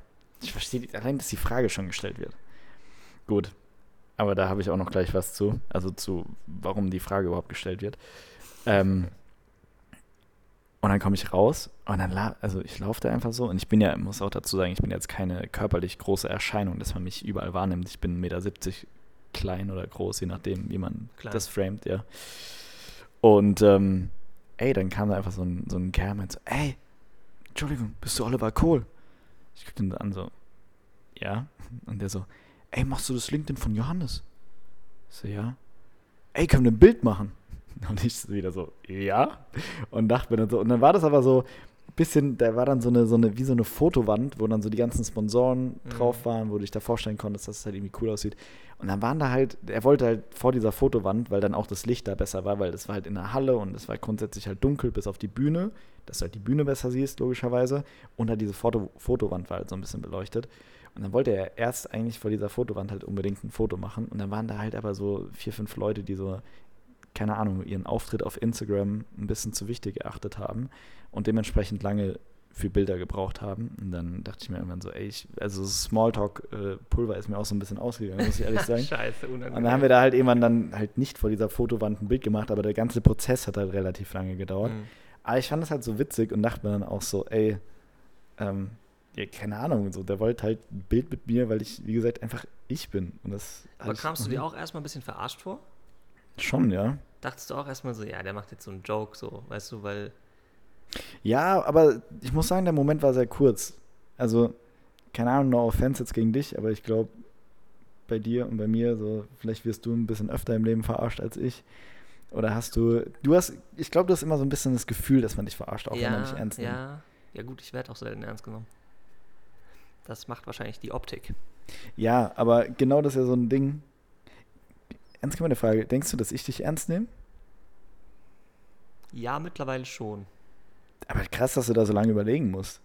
Ich verstehe allein, dass die Frage schon gestellt wird. Gut. Aber da habe ich auch noch gleich was zu. Also zu, warum die Frage überhaupt gestellt wird. Ähm, und dann komme ich raus und dann, la also ich laufe da einfach so. Und ich bin ja, muss auch dazu sagen, ich bin jetzt keine körperlich große Erscheinung, dass man mich überall wahrnimmt. Ich bin 1,70 Meter klein oder groß, je nachdem, wie man Klein. das framet, ja. Und ähm, ey, dann kam da einfach so ein, so ein Kerl und so, ey, Entschuldigung, bist du Oliver Kohl? Ich guck den an so, ja. Und der so, ey, machst du das LinkedIn von Johannes? Ich so, ja. Ey, können wir ein Bild machen? Und ich so wieder so, ja. Und dachte mir dann so, und dann war das aber so ein bisschen, da war dann so eine, so eine, wie so eine Fotowand, wo dann so die ganzen Sponsoren Mhm. drauf waren, wo du dich da vorstellen konntest, dass es halt irgendwie cool aussieht. Und dann waren da halt, er wollte halt vor dieser Fotowand, weil dann auch das Licht da besser war, weil das war halt in der Halle und es war grundsätzlich halt dunkel bis auf die Bühne, dass du halt die Bühne besser siehst, logischerweise. Und halt diese Foto Fotowand war halt so ein bisschen beleuchtet. Und dann wollte er erst eigentlich vor dieser Fotowand halt unbedingt ein Foto machen. Und dann waren da halt aber so vier, fünf Leute, die so, keine Ahnung, ihren Auftritt auf Instagram ein bisschen zu wichtig erachtet haben und dementsprechend lange für Bilder gebraucht haben. Und dann dachte ich mir irgendwann so, ey, ich, also Smalltalk-Pulver ist mir auch so ein bisschen ausgegangen, muss ich ehrlich sagen. Scheiße, unangenehm. Und dann haben wir da halt irgendwann dann halt nicht vor dieser Fotowand ein Bild gemacht, aber der ganze Prozess hat halt relativ lange gedauert. Mhm. Aber ich fand das halt so witzig und dachte mir dann auch so, ey, ähm, ja, keine Ahnung, so, der wollte halt ein Bild mit mir, weil ich, wie gesagt, einfach ich bin. Und das Aber kamst du dir nie- auch erstmal ein bisschen verarscht vor? Schon, ja. Dachtest du auch erstmal so, ja, der macht jetzt so einen Joke, so, weißt du, weil. Ja, aber ich muss sagen, der Moment war sehr kurz. Also, keine Ahnung, no offense jetzt gegen dich, aber ich glaube, bei dir und bei mir, so, vielleicht wirst du ein bisschen öfter im Leben verarscht als ich. Oder hast du, du hast, ich glaube, du hast immer so ein bisschen das Gefühl, dass man dich verarscht, auch wenn man dich ernst nimmt. ja, ja, gut, ich werde auch selten ernst genommen. Das macht wahrscheinlich die Optik. Ja, aber genau das ist ja so ein Ding. Ernst gemeine Frage, denkst du, dass ich dich ernst nehme? Ja, mittlerweile schon. Aber krass, dass du da so lange überlegen musst.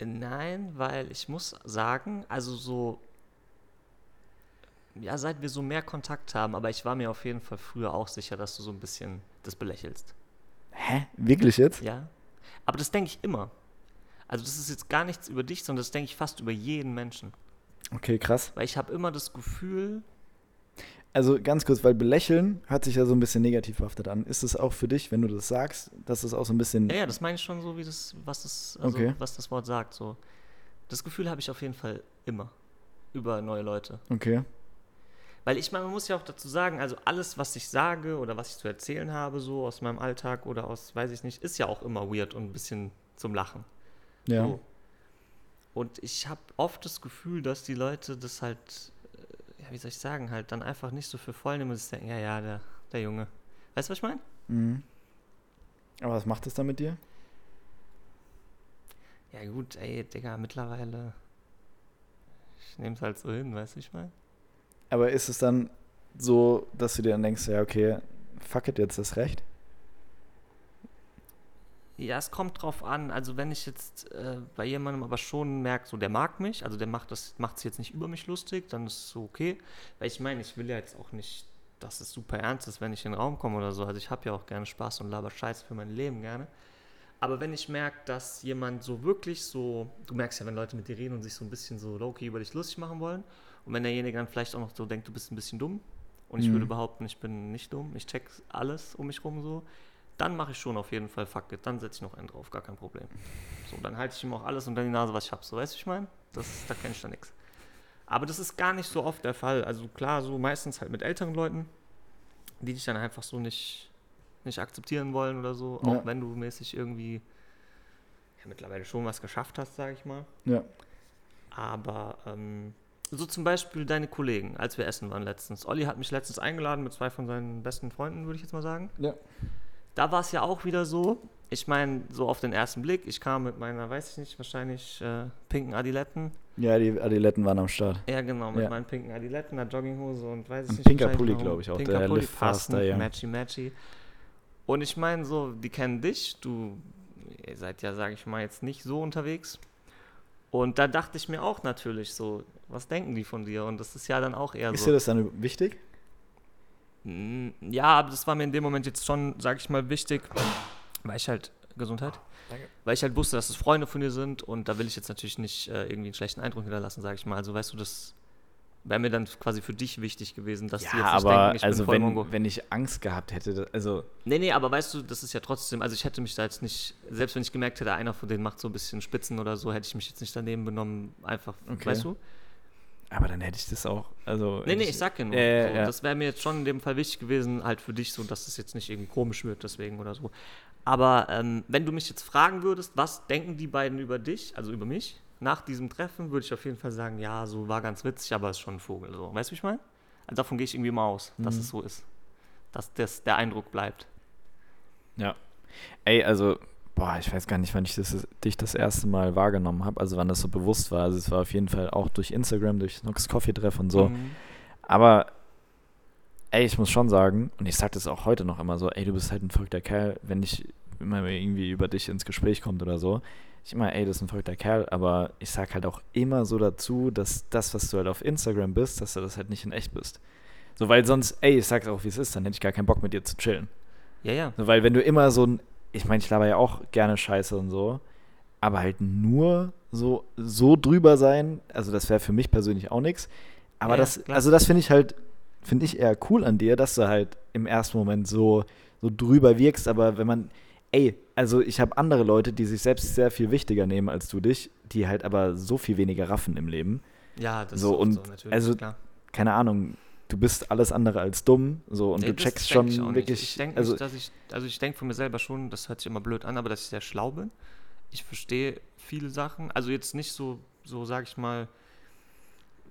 Nein, weil ich muss sagen, also so ja, seit wir so mehr Kontakt haben, aber ich war mir auf jeden Fall früher auch sicher, dass du so ein bisschen das belächelst. Hä? Wirklich jetzt? Ja. Aber das denke ich immer. Also das ist jetzt gar nichts über dich, sondern das denke ich fast über jeden Menschen. Okay, krass. Weil ich habe immer das Gefühl, Also ganz kurz, weil belächeln hört sich ja so ein bisschen negativ behaftet an. Ist es auch für dich, wenn du das sagst, dass es auch so ein bisschen. ja, ja, das meine ich schon so, wie das, was das, also Okay. was das Wort sagt. So. Das Gefühl habe ich auf jeden Fall immer über neue Leute. Okay. Weil ich meine, man muss ja auch dazu sagen, also alles, was ich sage oder was ich zu erzählen habe, so aus meinem Alltag oder aus, weiß ich nicht, ist ja auch immer weird und ein bisschen zum Lachen. Ja. So. Und ich habe oft das Gefühl, dass die Leute das halt, äh, ja, wie soll ich sagen, halt dann einfach nicht so für voll nehmen und denken, ja, ja, der, der Junge. Weißt du, was ich meine? Mhm. Aber was macht es dann mit dir? Ja, gut, ey, Digga, mittlerweile, ich nehme es halt so hin, weißt du, ich meine? Aber ist es dann so, dass du dir dann denkst, ja, okay, fuck it, jetzt ist recht? Ja, es kommt drauf an. Also wenn ich jetzt äh, bei jemandem aber schon merke, so der mag mich, also der macht das, macht es jetzt nicht über mich lustig, dann ist es so okay. Weil ich meine, ich will ja jetzt auch nicht, dass es super ernst ist, wenn ich in den Raum komme oder so. Also ich habe ja auch gerne Spaß und laber Scheiß für mein Leben gerne. Aber wenn ich merke, dass jemand so wirklich so, du merkst ja, wenn Leute mit dir reden und sich so ein bisschen so low-key über dich lustig machen wollen und wenn derjenige dann vielleicht auch noch so denkt, du bist ein bisschen dumm und ich Mhm. würde behaupten, ich bin nicht dumm, ich check alles um mich rum so, dann mache ich schon auf jeden Fall fuck it, dann setze ich noch einen drauf, gar kein Problem. So, dann halte ich ihm auch alles unter die Nase, was ich habe, so, weißt du, ich meine? Das, da kenne ich dann nichts. Aber das ist gar nicht so oft der Fall. Also klar, so meistens halt mit älteren Leuten, die dich dann einfach so nicht, nicht akzeptieren wollen oder so, auch Ja. wenn du mäßig irgendwie ja, mittlerweile schon was geschafft hast, sage ich mal. Ja. Aber ähm, so zum Beispiel deine Kollegen, als wir essen waren letztens. Olli hat mich letztens eingeladen mit zwei von seinen besten Freunden, würde ich jetzt mal sagen. Ja. Da war es ja auch wieder so. Ich meine, so auf den ersten Blick, ich kam mit meiner, weiß ich nicht, wahrscheinlich äh, pinken Adiletten. Ja, die Adiletten waren am Start. Ja, genau, mit Ja. meinen pinken Adiletten, einer Jogginghose und weiß ich Ein nicht. pinker Pulli, noch ein glaub ich, auch, Pinker der Pulli, passend, ja. Matchy, matchy. Und ich meine, so, die kennen dich, du seid ja, sage ich mal, jetzt nicht so unterwegs. Und da dachte ich mir auch natürlich so, was denken die von dir? Und das ist ja dann auch eher Ist so. dir das dann wichtig? Mm, Ja, aber das war mir in dem Moment jetzt schon, sag ich mal, wichtig, weil ich halt, Gesundheit, Danke. weil ich halt wusste, dass es Freunde von dir sind und da will ich jetzt natürlich nicht äh, irgendwie einen schlechten Eindruck hinterlassen, sag ich mal. Also weißt du, das wäre mir dann quasi für dich wichtig gewesen, dass die jetzt nicht denken, ich also bin voll Mongo. wenn, wenn ich Angst gehabt hätte, also Nee, nee, aber weißt du, das ist ja trotzdem, also ich hätte mich da jetzt nicht, selbst wenn ich gemerkt hätte, einer von denen macht so ein bisschen Spitzen oder so, hätte ich mich jetzt nicht daneben benommen, einfach, Okay. weißt du? Aber dann hätte ich das auch, also Nee, nee, ich sag ja nur. Äh, so, ja. Das wäre mir jetzt schon in dem Fall wichtig gewesen, halt für dich so, dass das jetzt nicht irgendwie komisch wird deswegen oder so. Aber ähm, wenn du mich jetzt fragen würdest, was denken die beiden über dich, also über mich, nach diesem Treffen, würde ich auf jeden Fall sagen, ja, so war ganz witzig, aber ist schon ein Vogel. So. Weißt du, wie ich meine? Also davon gehe ich irgendwie mal aus, dass Mhm. es so ist. Dass das, der Eindruck bleibt. Ja. Ey, also, boah, ich weiß gar nicht, wann ich das, dich das erste Mal wahrgenommen habe, also wann das so bewusst war. Also es war auf jeden Fall auch durch Instagram, durch Nox Coffee Treff und so. Mhm. Aber, ey, ich muss schon sagen, und ich sag das auch heute noch immer so, ey, du bist halt ein verrückter Kerl, wenn ich immer irgendwie über dich ins Gespräch kommt oder so. Ich immer, ey, das ist ein verrückter Kerl, aber ich sag halt auch immer so dazu, dass das, was du halt auf Instagram bist, dass du das halt nicht in echt bist. So, weil sonst, ey, ich sag's auch, wie es ist, dann hätte ich gar keinen Bock mit dir zu chillen. Ja, ja. So, weil wenn du immer so ein, ich meine, ich laber ja auch gerne Scheiße und so, aber halt nur so, so drüber sein, also das wäre für mich persönlich auch nichts. Aber Ja, das, klar. also das finde ich halt, finde ich eher cool an dir, dass du halt im ersten Moment so, so drüber wirkst, aber wenn man, ey, also ich habe andere Leute, die sich selbst sehr viel wichtiger nehmen als du dich, die halt aber so viel weniger raffen im Leben. Ja, das So, ist oft und so, natürlich, also klar. Keine Ahnung, du bist alles andere als dumm, so und Nee, du checkst schon ich wirklich, Ich denke also dass ich, also ich denke von mir selber schon, das hört sich immer blöd an, aber dass ich sehr schlau bin. Ich verstehe viele Sachen, also jetzt nicht so, so sage ich mal,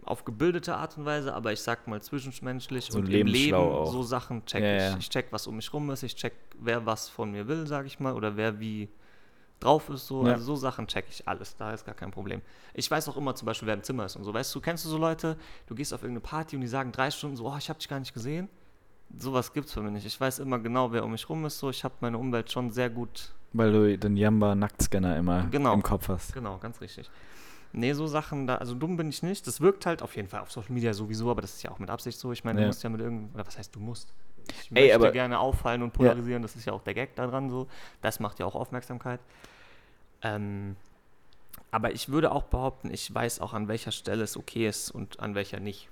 auf gebildete Art und Weise, aber ich sag mal zwischenmenschlich So und im Leben auch. so Sachen check Ja, ich. ja. Ich check, was um mich rum ist, ich check, wer was von mir will, sage ich mal, oder wer wie drauf ist, so. Ja. Also so Sachen check ich alles, da ist gar kein Problem. Ich weiß auch immer zum Beispiel, wer im Zimmer ist und so. Weißt du, kennst du so Leute, du gehst auf irgendeine Party und die sagen drei Stunden so, oh, ich habe dich gar nicht gesehen. Sowas gibt's für mich nicht. Ich weiß immer genau, wer um mich rum ist, so. Ich habe meine Umwelt schon sehr gut weil du den Jamba-Nacktscanner immer Genau. im Kopf hast. Genau, ganz richtig. Nee, so Sachen da, also dumm bin ich nicht. Das wirkt halt auf jeden Fall auf Social Media sowieso, aber das ist ja auch mit Absicht so. Ich meine, Ja. du musst ja mit irgend, oder was heißt du musst? Ich Ey, möchte aber- gerne auffallen und polarisieren, das ist ja auch der Gag daran so. Das macht ja auch Aufmerksamkeit. Ähm, aber ich würde auch behaupten, ich weiß auch, an welcher Stelle es okay ist und an welcher nicht.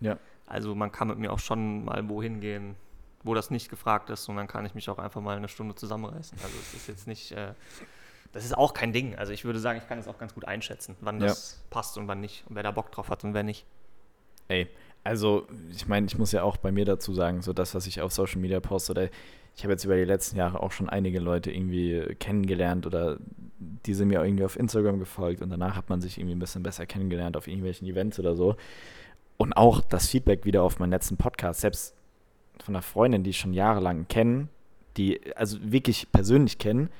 Ja. Also man kann mit mir auch schon mal wohin gehen, wo das nicht gefragt ist und dann kann ich mich auch einfach mal eine Stunde zusammenreißen. Also es ist jetzt nicht, äh, das ist auch kein Ding. Also ich würde sagen, ich kann es auch ganz gut einschätzen, wann Ja. das passt und wann nicht und wer da Bock drauf hat und wer nicht. Ey, also ich meine, ich muss ja auch bei mir dazu sagen, so das, was ich auf Social Media poste, oder ich habe jetzt über die letzten Jahre auch schon einige Leute irgendwie kennengelernt oder die sind mir irgendwie auf Instagram gefolgt und danach hat man sich irgendwie ein bisschen besser kennengelernt auf irgendwelchen Events oder so. Und auch das Feedback wieder auf meinen letzten Podcast, selbst von einer Freundin, die ich schon jahrelang kenne, die also wirklich persönlich kennen,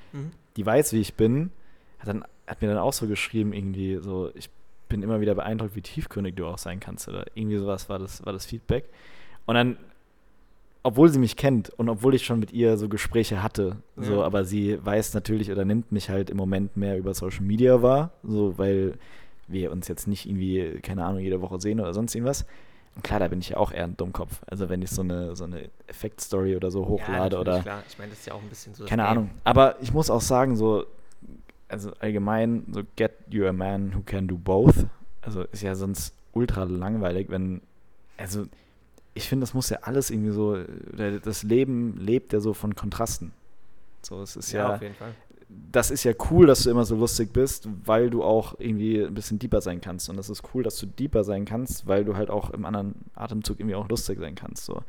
die weiß, wie ich bin, hat, dann, hat mir dann auch so geschrieben, irgendwie so, ich bin immer wieder beeindruckt, wie tiefgründig du auch sein kannst. Oder irgendwie sowas war das, war das Feedback. Und dann, obwohl sie mich kennt und obwohl ich schon mit ihr so Gespräche hatte, so, Ja. aber sie weiß natürlich oder nimmt mich halt im Moment mehr über Social Media wahr, so, weil wir uns jetzt nicht irgendwie, keine Ahnung, jede Woche sehen oder sonst irgendwas. Und klar, da bin ich ja auch eher ein Dummkopf. Also wenn ich so eine, so eine Effektstory oder so hochlade ja, oder Klar. Ich meine, das ist ja auch ein bisschen so. keine. Ahnung. Aber ich muss auch sagen, so, also allgemein, so get you a man who can do both. Also ist ja sonst ultra langweilig, wenn, also ich finde, das muss ja alles irgendwie so, das Leben lebt ja so von Kontrasten. So, es ist Ja, ja, auf jeden Fall. das ist ja cool, dass du immer so lustig bist, weil du auch irgendwie ein bisschen deeper sein kannst. Und das ist cool, dass du deeper sein kannst, weil du halt auch im anderen Atemzug irgendwie auch lustig sein kannst. So.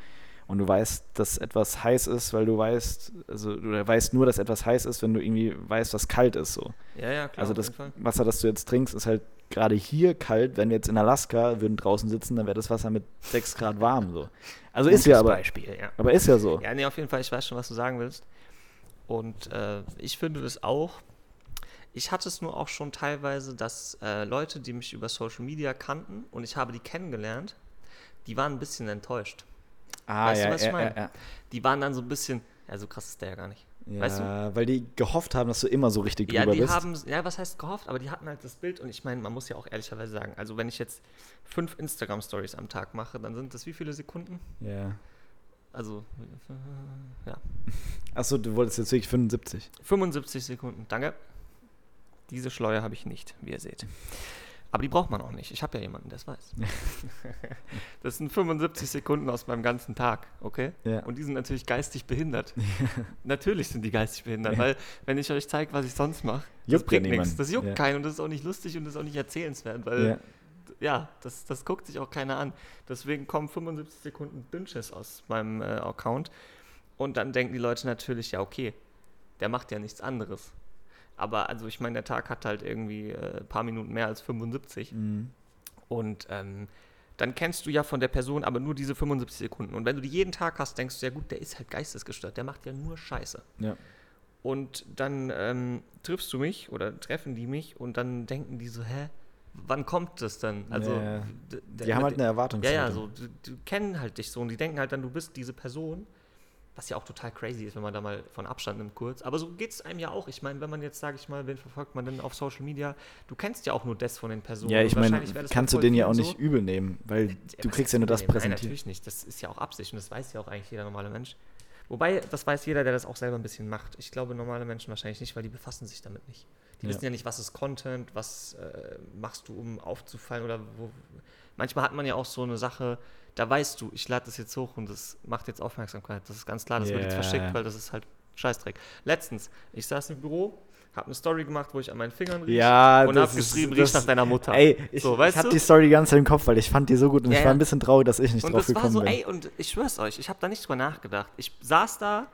Und du weißt, dass etwas heiß ist, weil du weißt, also du weißt nur, dass etwas heiß ist, wenn du irgendwie weißt, was kalt ist. So. Ja, ja, klar. also das. Wasser, das du jetzt trinkst, ist halt gerade hier kalt. Wenn wir jetzt in Alaska würden draußen sitzen, dann wäre das Wasser mit 6 Grad warm. So. Also ist ja aber, Beispiel, ja. aber ist ja so. Ja, nee, auf jeden Fall, ich weiß schon, was du sagen willst. Und äh, ich finde das auch. Ich hatte es nur auch schon teilweise, dass äh, Leute, die mich über Social Media kannten und ich habe die kennengelernt, die waren ein bisschen enttäuscht. Ah, Weißt du, was ich meine? ja, Die waren dann so ein bisschen, ja, so krass ist der ja gar nicht. ja. Weißt du? Ja, weil die gehofft haben, dass du immer so richtig Ja, drüber die bist. haben, ja, was heißt gehofft, aber die hatten halt das Bild und ich meine, man muss ja auch ehrlicherweise sagen, also wenn ich jetzt fünf Instagram-Stories am Tag mache, dann sind das wie viele Sekunden? ja. Also, ja, Achso, du wolltest jetzt wirklich 75. 75 Sekunden, danke. Diese Schleuer habe ich nicht, wie ihr seht. Aber die braucht man auch nicht. Ich habe ja jemanden, der es weiß. das sind 75 Sekunden aus meinem ganzen Tag, okay? Ja. Und die sind natürlich geistig behindert. natürlich sind die geistig behindert, Ja. weil wenn ich euch zeige, was ich sonst mache, das ja bringt nichts. Das juckt Ja. keinen und das ist auch nicht lustig und das ist auch nicht erzählenswert, weil Ja. ja, das, das guckt sich auch keiner an. Deswegen kommen 75 Sekunden Dünnschiss aus meinem äh, Account. Und dann denken die Leute natürlich, ja, okay, der macht ja nichts anderes. Aber also ich meine, der Tag hat halt irgendwie äh, ein paar Minuten mehr als 75. Mhm. Und ähm, dann kennst du ja von der Person aber nur diese 75 Sekunden. Und wenn du die jeden Tag hast, denkst du, ja gut, der ist halt geistesgestört, der macht ja nur Scheiße. Ja. Und dann ähm, triffst du mich oder treffen die mich und dann denken die so, hä, wann kommt das dann? Also, Ja, d- Die haben halt eine ja, Erwartungshaltung. ja, so, die, die kennen halt dich so und die denken halt dann, du bist diese Person, was ja auch total crazy ist, wenn man da mal von Abstand nimmt kurz. Aber so geht es einem ja auch. Ich meine, wenn man jetzt, sage ich mal, wen verfolgt man denn auf Social Media? Du kennst ja auch nur das von den Personen. Ja, ich meine, kannst du den ja auch vielen nicht so. übel nehmen, weil du kriegst ja nur das übernehmen? Nein, präsentiert. natürlich nicht. Das ist ja auch Absicht und das weiß ja auch eigentlich jeder normale Mensch. Wobei, das weiß jeder, der das auch selber ein bisschen macht. Ich glaube, normale Menschen wahrscheinlich nicht, weil die befassen sich damit nicht. Die Ja. wissen ja nicht, was ist Content, was äh, machst du, um aufzufallen oder wo. Manchmal hat man ja auch so eine Sache, da weißt du, ich lade das jetzt hoch und das macht jetzt Aufmerksamkeit. Das ist ganz klar, das wird jetzt verschickt, weil das ist halt Scheißdreck. Letztens, ich saß im Büro, habe eine Story gemacht, wo ich an meinen Fingern riech Ja, und habe geschrieben, riech nach deiner Mutter. Ey, ich, So, ich du? die Story die ganze Zeit im Kopf, weil ich fand die so gut und Ja, ich war ein bisschen traurig, dass ich nicht Und drauf das war gekommen so, bin. ey, und ich schwör's euch, ich habe da nicht drüber nachgedacht. Ich saß da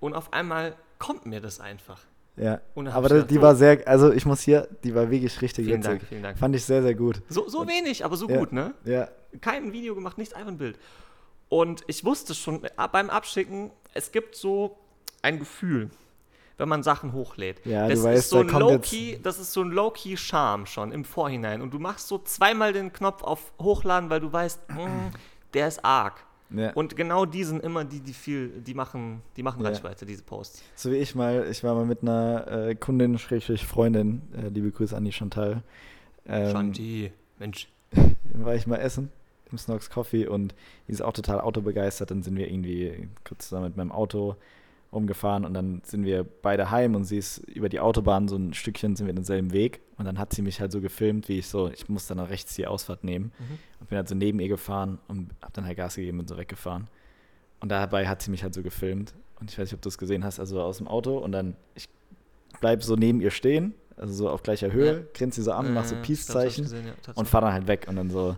und auf einmal kommt mir das einfach. Ja. Aber das, die so- war sehr, also ich muss hier, die war wirklich richtig Vielen witzig. Dank, vielen Dank. Fand ich sehr, sehr gut. So, so wenig, aber so Ja. gut, ne? Ja, Kein Video gemacht, nichts, einfach ein Bild. Und ich wusste schon äh, beim Abschicken, es gibt so ein Gefühl, wenn man Sachen hochlädt. Ja, das du weißt, ist so da ein kommt Low-Key, das ist so ein Low-Key-Charme schon im Vorhinein. Und du machst so zweimal den Knopf auf Hochladen, weil du weißt, mm, der ist arg. Ja. Und genau die sind immer die, die viel, die machen, die machen Ja. Reichweite, diese Posts. So wie ich mal, ich war mal mit einer äh, Kundin, Schrägstrich Freundin, äh, liebe Grüße an die Chantal, Ähm, Shanti, Mensch. war ich mal essen im Snox Coffee und die ist auch total autobegeistert. Dann sind wir irgendwie kurz zusammen mit meinem Auto rumgefahren und dann sind wir beide heim und sie ist über die Autobahn so ein Stückchen, sind wir denselben Weg. Und dann hat sie mich halt so gefilmt, wie ich so, ich musste dann rechts die Ausfahrt nehmen. Mhm. und bin halt so neben ihr gefahren und hab dann halt Gas gegeben und so weggefahren. Und dabei hat sie mich halt so gefilmt. Und ich weiß nicht, ob du es gesehen hast, also aus dem Auto. Und dann, ich bleib so neben ihr stehen, also so auf gleicher Höhe, Ja. grinst sie so an, mach so Peace-Zeichen ja, und fahr dann halt weg. Und dann so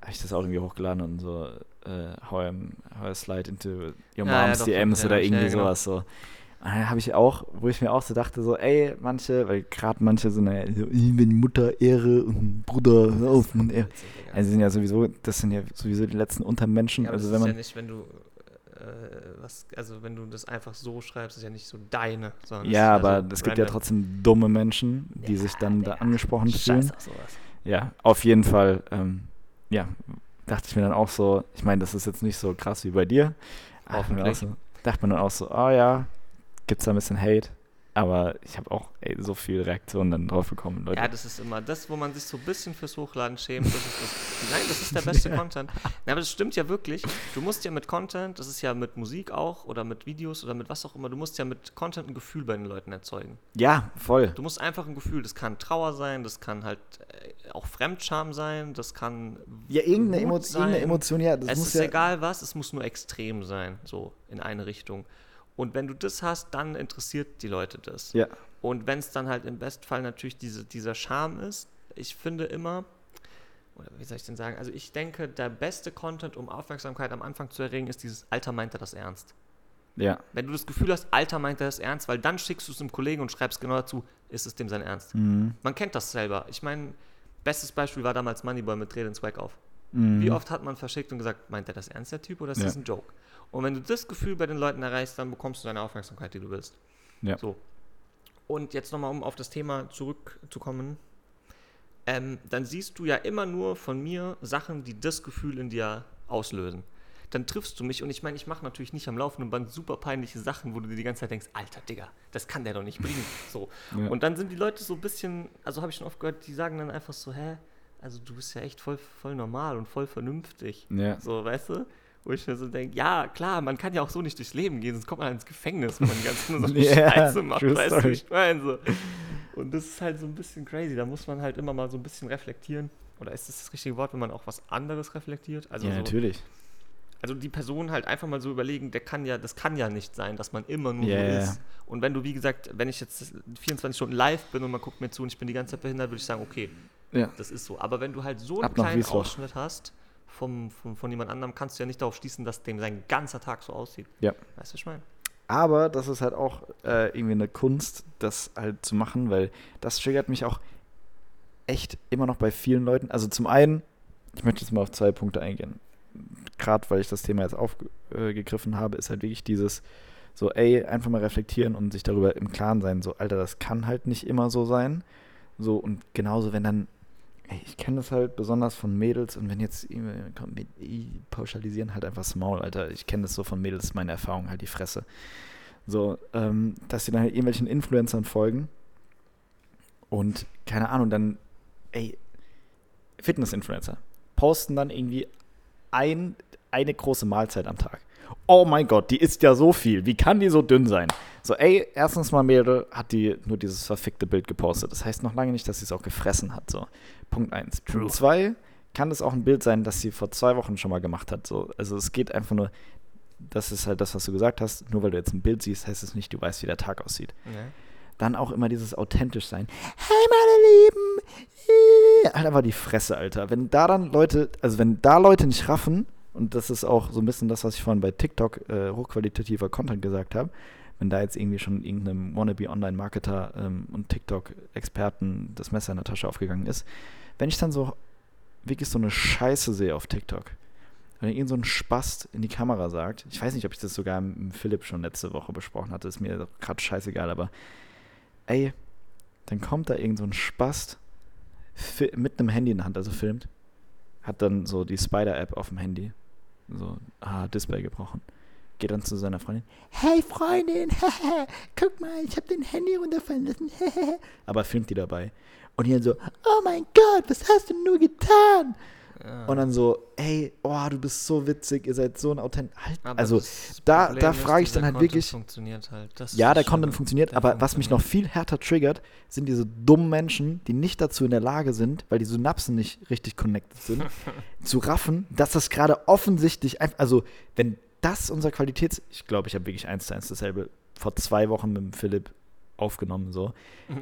habe ich das auch irgendwie hochgeladen und so äh, how, I'm, how I slide into your Ja, ja, mom's doch, DMs doch, oder ja, irgendwie ja, genau. sowas so. Und dann habe ich auch, wo ich mir auch so dachte, so, ey, manche, weil gerade manche sind ja so, "Ih, wenn Mutter Ehre und Bruder, auf, man Ehre. Also sind ja sowieso, das sind ja sowieso die letzten Untermenschen. Ja, also das wenn ist man, ja nicht, wenn du äh, was, also wenn du das einfach so schreibst, ist ja nicht so deine, sondern ja, aber so es gibt ja trotzdem dumme Menschen, die Ja, sich dann da angesprochen fühlen. auf sowas. Ja, auf jeden Fall, ähm, ja, dachte ich mir dann auch so, ich meine, das ist jetzt nicht so krass wie bei dir. mir Hoffentlich. So, dachte man dann auch so, ah ja, gibt's da ein bisschen Hate. Aber ich habe auch ey, so viel Reaktionen dann drauf bekommen, Leute. Ja, das ist immer das, wo man sich so ein bisschen fürs Hochladen schämt. Das das, nein, das ist der beste Content. Nein, aber das stimmt ja wirklich. Du musst ja mit Content, das ist ja mit Musik auch oder mit Videos oder mit was auch immer, du musst ja mit Content ein Gefühl bei den Leuten erzeugen. ja, voll. Du musst einfach ein Gefühl, das kann Trauer sein, das kann halt äh, auch Fremdscham sein, das kann Ja, irgendeine, Emo sein. irgendeine Emotion, ja, das es muss ist ja. egal was, es muss nur extrem sein, so in eine Richtung. Und wenn du das hast, dann interessiert die Leute das. Ja, Und wenn es dann halt im Bestfall natürlich diese, dieser Charme ist, ich finde immer, oder wie soll ich denn sagen, also ich denke, der beste Content, um Aufmerksamkeit am Anfang zu erregen, ist dieses Alter meint er das ernst. ja. Wenn du das Gefühl hast, Alter meint er das ernst, weil dann schickst du es einem Kollegen und schreibst genau dazu, ist es dem sein Ernst. Mhm. Man kennt das selber. Ich meine, bestes Beispiel war damals Moneyboy mit Dreh den Swag auf. Mhm. Wie oft hat man verschickt und gesagt, meint er das ernst, der Typ, oder ist Ja. das ein Joke? Und wenn du das Gefühl bei den Leuten erreichst, dann bekommst du deine Aufmerksamkeit, die du willst. Ja. So. Und jetzt nochmal, um auf das Thema zurückzukommen, ähm, dann siehst du ja immer nur von mir Sachen, die das Gefühl in dir auslösen. Dann triffst du mich und ich meine, ich mache natürlich nicht am laufenden Band super peinliche Sachen, wo du dir die ganze Zeit denkst, Alter, Digga, das kann der doch nicht bringen. So. Ja. Und dann sind die Leute so ein bisschen, also habe ich schon oft gehört, die sagen dann einfach so, hä, also du bist ja echt voll, voll normal und voll vernünftig. Ja. So, weißt du? Wo ich mir so denke, ja, klar, man kann ja auch so nicht durchs Leben gehen, sonst kommt man ins Gefängnis, wenn man die ganze Zeit nur so eine Ja, Scheiße macht, weißt du, ich meine so. Und das ist halt so ein bisschen crazy, da muss man halt immer mal so ein bisschen reflektieren. Oder ist das das richtige Wort, wenn man auch was anderes reflektiert? Also, ja, so, natürlich. also die Person halt einfach mal so überlegen, der kann ja, das kann ja nicht sein, dass man immer nur Ja, so ist. Und wenn du, wie gesagt, wenn ich jetzt 24 Stunden live bin und man guckt mir zu und ich bin die ganze Zeit behindert, würde ich sagen, okay, Ja. das ist so. Aber wenn du halt so einen kleinen. Ausschnitt hast vom, vom, von jemand anderem, kannst du ja nicht darauf schließen, dass dem sein ganzer Tag so aussieht. Ja. Weißt du, was ich meine? Aber das ist halt auch äh, irgendwie eine Kunst, das halt zu machen, weil das triggert mich auch echt immer noch bei vielen Leuten. Also zum einen, ich möchte jetzt mal auf zwei Punkte eingehen. Gerade weil ich das Thema jetzt aufgegriffen habe, ist halt wirklich dieses so, ey, einfach mal reflektieren und sich darüber im Klaren sein, so, Alter, das kann halt nicht immer so sein. So, und genauso, wenn dann, ich kenne das halt besonders von Mädels und wenn jetzt ey, pauschalisieren halt einfach das Maul, Alter. Ich kenne das so von Mädels, meine Erfahrung halt die Fresse. So, ähm, dass sie dann halt irgendwelchen Influencern folgen und keine Ahnung, dann, ey, Fitness-Influencer posten dann irgendwie ein, eine große Mahlzeit am Tag. Oh mein Gott, die isst ja so viel. Wie kann die so dünn sein? So, ey, erstens mal Mädel hat die nur dieses verfickte Bild gepostet. Das heißt noch lange nicht, dass sie es auch gefressen hat. So, Punkt eins. True. Punkt zwei, kann es auch ein Bild sein, das sie vor zwei Wochen schon mal gemacht hat. So, also es geht einfach nur, das ist halt das, was du gesagt hast. Nur weil du jetzt ein Bild siehst, heißt es nicht, du weißt, wie der Tag aussieht. Dann auch immer dieses authentisch sein. Hey, meine Lieben! Halt einfach die Fresse, Alter. Wenn da dann Leute, also wenn da Leute nicht raffen, und das ist auch so ein bisschen das, was ich vorhin bei TikTok äh, hochqualitativer Content gesagt habe, wenn da jetzt irgendwie schon irgendeinem wannabe Online-Marketer ähm, und TikTok-Experten das Messer in der Tasche aufgegangen ist, wenn ich dann so wirklich so eine Scheiße sehe auf TikTok, wenn irgend so ein Spast in die Kamera sagt, ich weiß nicht, ob ich das sogar mit Philipp schon letzte Woche besprochen hatte, ist mir gerade scheißegal, aber ey, dann kommt da irgend so ein Spast mit einem Handy in der Hand, also filmt, hat dann so die Spider-App auf dem Handy, so, ah, Display gebrochen, geht dann zu seiner Freundin, hey Freundin, guck mal, ich habe dein Handy runterfallen lassen, aber filmt die dabei. Und die dann so, oh mein Gott, was hast du nur getan? Ja. Und dann so, ey, oh, du bist so witzig, ihr seid so ein Authent. Halt, also, da- Problem da frage ich dann halt Content wirklich- Funktioniert halt. Ja, der Content funktioniert, der aber was mich noch funktioniert. viel härter triggert, sind diese dummen Menschen, die nicht dazu in der Lage sind, weil die Synapsen nicht richtig connected sind, zu raffen, dass das gerade offensichtlich einfach, also wenn das unser Qualitäts, ich glaube, ich habe wirklich eins zu eins dasselbe vor zwei Wochen mit dem Philipp aufgenommen, so.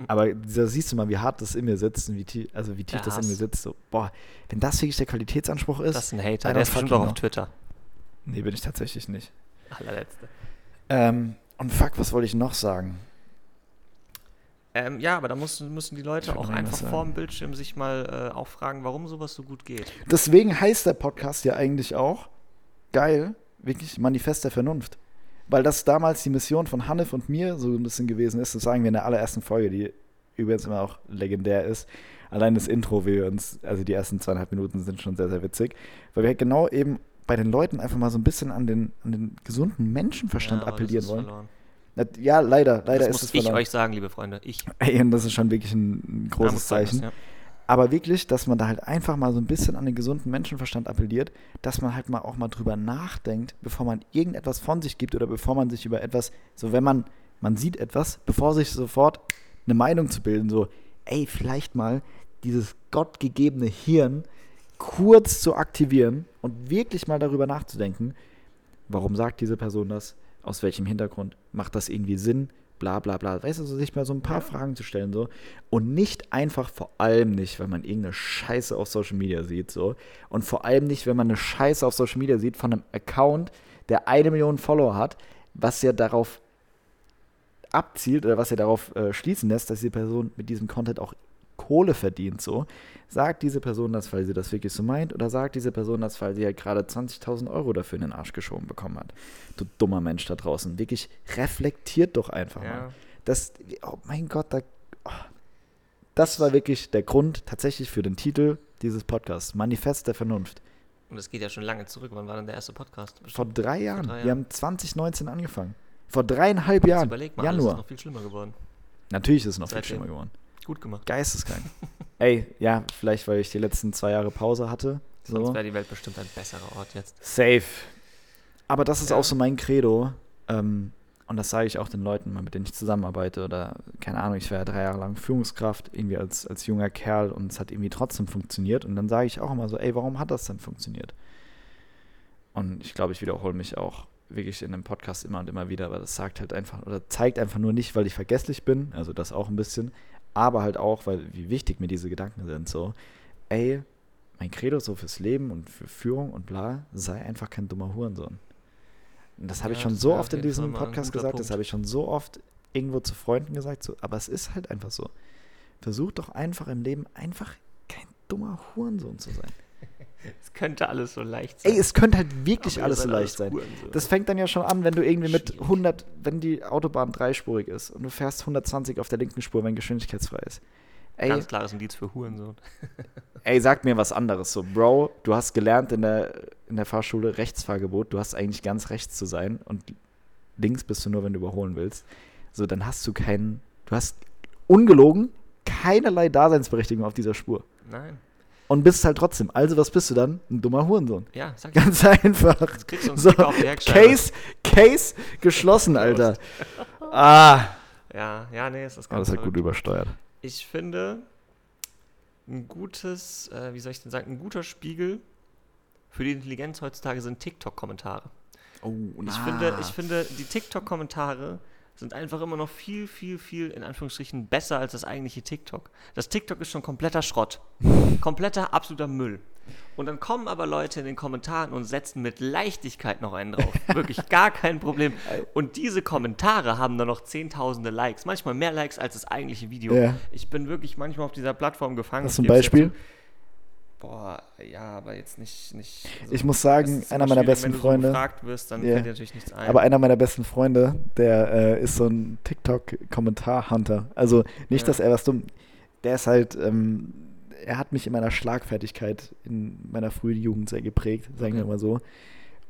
Aber da siehst du mal, wie hart das in mir sitzt und wie tief, also wie tief Der das in mir sitzt. So, boah, wenn das wirklich der Qualitätsanspruch ist, Das ist ein Hater, der ist bestimmt fucking auch auf. Twitter. nee, bin ich tatsächlich nicht. Allerletzte. Ähm, und fuck, was wollte ich noch sagen? Ähm, ja, aber da müssen, müssen die Leute auch einfach vor dem. Bildschirm sich mal äh, auch fragen, warum sowas so gut geht. Deswegen heißt der Podcast ja eigentlich auch geil, wirklich Manifest der Vernunft. Weil das damals die Mission von Hanif und mir so ein bisschen gewesen ist, das sagen wir in der allerersten Folge, die übrigens immer auch legendär ist. Allein das Intro, wie wir uns, also die ersten zweieinhalb Minuten sind schon sehr, sehr witzig, weil wir halt genau eben bei den Leuten einfach mal so ein bisschen an den, an den gesunden Menschenverstand Ja, das appellieren wollen. verloren. Ja, leider, leider das ist muss es ich verloren. euch sagen, liebe Freunde. Ich. Ey, und das ist schon wirklich ein, großes Zeichen. ja. Aber wirklich, dass man da halt einfach mal so ein bisschen an den gesunden Menschenverstand appelliert, dass man halt mal auch mal drüber nachdenkt, bevor man irgendetwas von sich gibt oder bevor man sich über etwas, so wenn man, man sieht etwas, bevor sich sofort eine Meinung zu bilden, so, ey, vielleicht mal dieses gottgegebene Hirn kurz zu aktivieren und wirklich mal darüber nachzudenken, warum sagt diese Person das, aus welchem Hintergrund, macht das irgendwie Sinn, bla bla bla. Weißt du, so sich mal so ein paar Ja. Fragen zu stellen so und nicht einfach vor allem nicht, wenn man irgendeine Scheiße auf Social Media sieht so und vor allem nicht, wenn man eine Scheiße auf Social Media sieht von einem Account, der eine Million Follower hat, was ja darauf abzielt oder was ja darauf äh, schließen lässt, dass die Person mit diesem Content auch Kohle verdient so. Sagt diese Person das, weil sie das wirklich so meint oder sagt diese Person das, weil sie halt gerade 20.000 Euro dafür in den Arsch geschoben bekommen hat? Du dummer Mensch da draußen. Wirklich reflektiert doch einfach mal. Ja. Das, oh mein Gott, da, oh. das war wirklich der Grund tatsächlich für den Titel dieses Podcasts, Manifest der Vernunft. Und es geht ja schon lange zurück. Wann war denn der erste Podcast? Vor drei Jahren. drei Wir Jahren. haben 2019 angefangen. Vor dreieinhalb Jetzt Jahren. Überleg mal, alles ist Januar. noch viel schlimmer geworden. Natürlich ist es noch viel Seitdem. schlimmer geworden. Gut gemacht. Geisteskrank. Ey, ja, vielleicht, weil ich die letzten zwei Jahre Pause hatte. Sonst So. wäre die Welt bestimmt ein besserer Ort jetzt. Safe. Aber das ist Ja. auch so mein Credo. Ähm, und das sage ich auch den Leuten, mit denen ich zusammenarbeite. Oder, keine Ahnung, ich war ja drei Jahre lang Führungskraft, irgendwie als, als junger Kerl und es hat irgendwie trotzdem funktioniert. Und dann sage ich auch immer so, ey, warum hat das denn funktioniert? Und ich glaube, ich wiederhole mich auch wirklich in dem Podcast immer und immer wieder, aber das sagt halt einfach, oder zeigt einfach nur nicht, weil ich vergesslich bin, also das auch ein bisschen, aber halt auch, weil wie wichtig mir diese Gedanken sind, so, ey, mein Credo so fürs Leben und für Führung und bla, sei einfach kein dummer Hurensohn. Und das habe ich Ja, schon das so oft in diesem Podcast gesagt, das Punkt. habe ich schon so oft irgendwo zu Freunden gesagt, so, aber es ist halt einfach so. Versuch doch einfach im Leben einfach kein dummer Hurensohn zu sein. Es könnte alles so leicht sein. Ey, es könnte halt wirklich alles so leicht sein. Hurensöhne. Das fängt dann ja schon an, wenn du irgendwie mit Schwierig. 100, wenn die Autobahn dreispurig ist und du fährst 120 auf der linken Spur, wenn geschwindigkeitsfrei ist. Ey, Ganz klares Indiz für Hurensohn. ey, sag mir was anderes. So, Bro, du hast gelernt in der, in der Fahrschule Rechtsfahrgebot, du hast eigentlich ganz rechts zu sein und links bist du nur, wenn du überholen willst. So, dann hast du keinen, du hast ungelogen keinerlei Daseinsberechtigung auf dieser Spur. Nein. Und bist halt trotzdem. Also, was bist du dann? Ein dummer Hurensohn. Ja, sag ich. Ganz einfach. Jetzt kriegst du einen So, auf die Heckscheibe. Case, Case geschlossen, Alter. Ah. Ja, ja, nee, es ist ganz das hat gut übersteuert. Ich finde, ein gutes, äh, wie soll ich denn sagen, ein guter Spiegel für die Intelligenz heutzutage sind TikTok-Kommentare. Oh, und Ich, finde, ich finde, die TikTok-Kommentare sind einfach immer noch viel, viel, viel, in Anführungsstrichen, besser als das eigentliche TikTok. Das TikTok ist schon kompletter Schrott. kompletter, absoluter Müll. Und dann kommen aber Leute in den Kommentaren und setzen mit Leichtigkeit noch einen drauf. Wirklich gar kein Problem. Und diese Kommentare haben dann noch zehntausende Likes. Manchmal mehr Likes als das eigentliche Video. Ja. Ich bin wirklich manchmal auf dieser Plattform gefangen. Hast du ein Beispiel? zu. Boah, ja, aber jetzt nicht. nicht also, Ich muss sagen, einer meiner besten wenn du Freunde. So gefragt wirst, dann Ja. fällt dir natürlich nichts ein. Aber einer meiner besten Freunde, der äh, ist so ein TikTok-Kommentar-Hunter. Also nicht, Ja. dass er was dumm. Der ist halt, ähm, er hat mich in meiner Schlagfertigkeit in meiner frühen Jugend sehr geprägt, sagen wir Okay. mal so.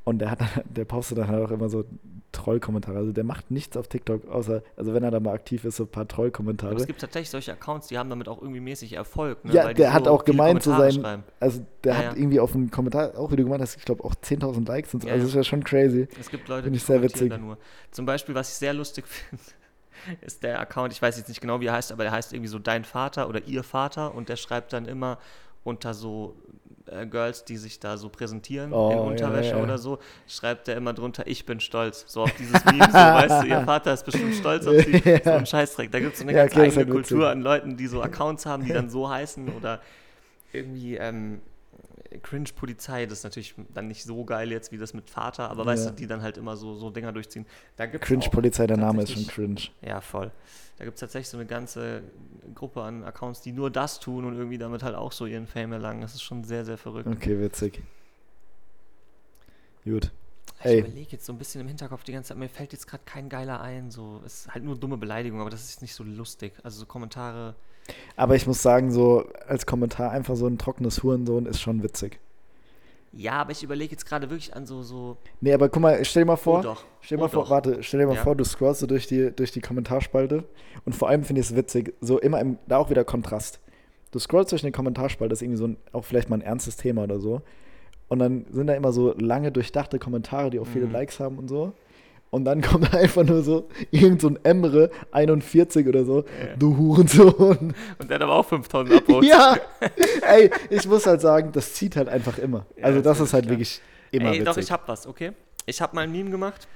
Und der hat der postet dann halt auch immer so Trollkommentare. Also der macht nichts auf TikTok, außer, also wenn er da mal aktiv ist, so ein paar Aber Trollkommentare. es gibt tatsächlich solche Accounts, die haben damit auch irgendwie mäßig Erfolg. Ne? Ja, die der hat so auch viele gemeint zu sein, schreiben. also der Ja, hat ja. irgendwie auf einen Kommentar, auch wie du gemeint hast, ich glaube auch 10.000 Likes und so. Ja, also das ist ja schon crazy. Es gibt Leute, Finde die ich sehr kommentieren witzig. da nur. Zum Beispiel, was ich sehr lustig finde, ist der Account, ich weiß jetzt nicht genau, wie er heißt, aber der heißt irgendwie so Dein Vater oder Ihr Vater und der schreibt dann immer unter so äh, Girls, die sich da so präsentieren Oh, in ja, Unterwäsche ja. oder so, schreibt er immer drunter, ich bin stolz. So auf dieses Meme, so, weißt du, ihr Vater ist bestimmt stolz auf sie. Ja. So ein Scheißdreck. Da gibt es so eine Ja, ganz okay, eigene. Kultur an Leuten, die so Accounts haben, die dann so heißen oder irgendwie ähm, Cringe-Polizei, das ist natürlich dann nicht so geil jetzt wie das mit Vater, aber weißt Ja. du, die dann halt immer so, so Dinger durchziehen. Da gibt's auch Cringe-Polizei, der Name ist schon cringe. Ja, voll. Da gibt es tatsächlich so eine ganze Gruppe an Accounts, die nur das tun und irgendwie damit halt auch so ihren Fame erlangen. Das ist schon sehr, sehr verrückt. Okay, witzig. Gut. Ich überlege jetzt so ein bisschen im Hinterkopf die ganze Zeit, mir fällt jetzt gerade kein geiler ein. So, es ist halt nur dumme Beleidigung, aber das ist nicht so lustig. Also so Kommentare. Aber ich muss sagen, so als Kommentar einfach so ein trockenes Hurensohn ist schon witzig. Ja, aber ich überlege jetzt gerade wirklich an so, so. Nee, aber guck mal, stell dir mal vor, oh doch. stell dir mal oh vor, doch. warte, stell dir mal Ja. vor, du scrollst so durch die, durch die Kommentarspalte und vor allem finde ich es witzig, so immer im, da auch wieder Kontrast. Du scrollst durch eine Kommentarspalte, das ist irgendwie so ein, auch vielleicht mal ein ernstes Thema oder so. Und dann sind da immer so lange durchdachte Kommentare, die auch viele Mhm. Likes haben und so. Und dann kommt einfach nur so irgend so ein Emre 41 oder so, Ja. du Hurensohn. Und der hat aber auch 5000 Upvotes. ja, ey, ich muss halt sagen, das zieht halt einfach immer. Ja, also das das ist halt klar. wirklich immer Ey, witzig. doch, ich hab was, okay? Ich hab mal ein Meme gemacht.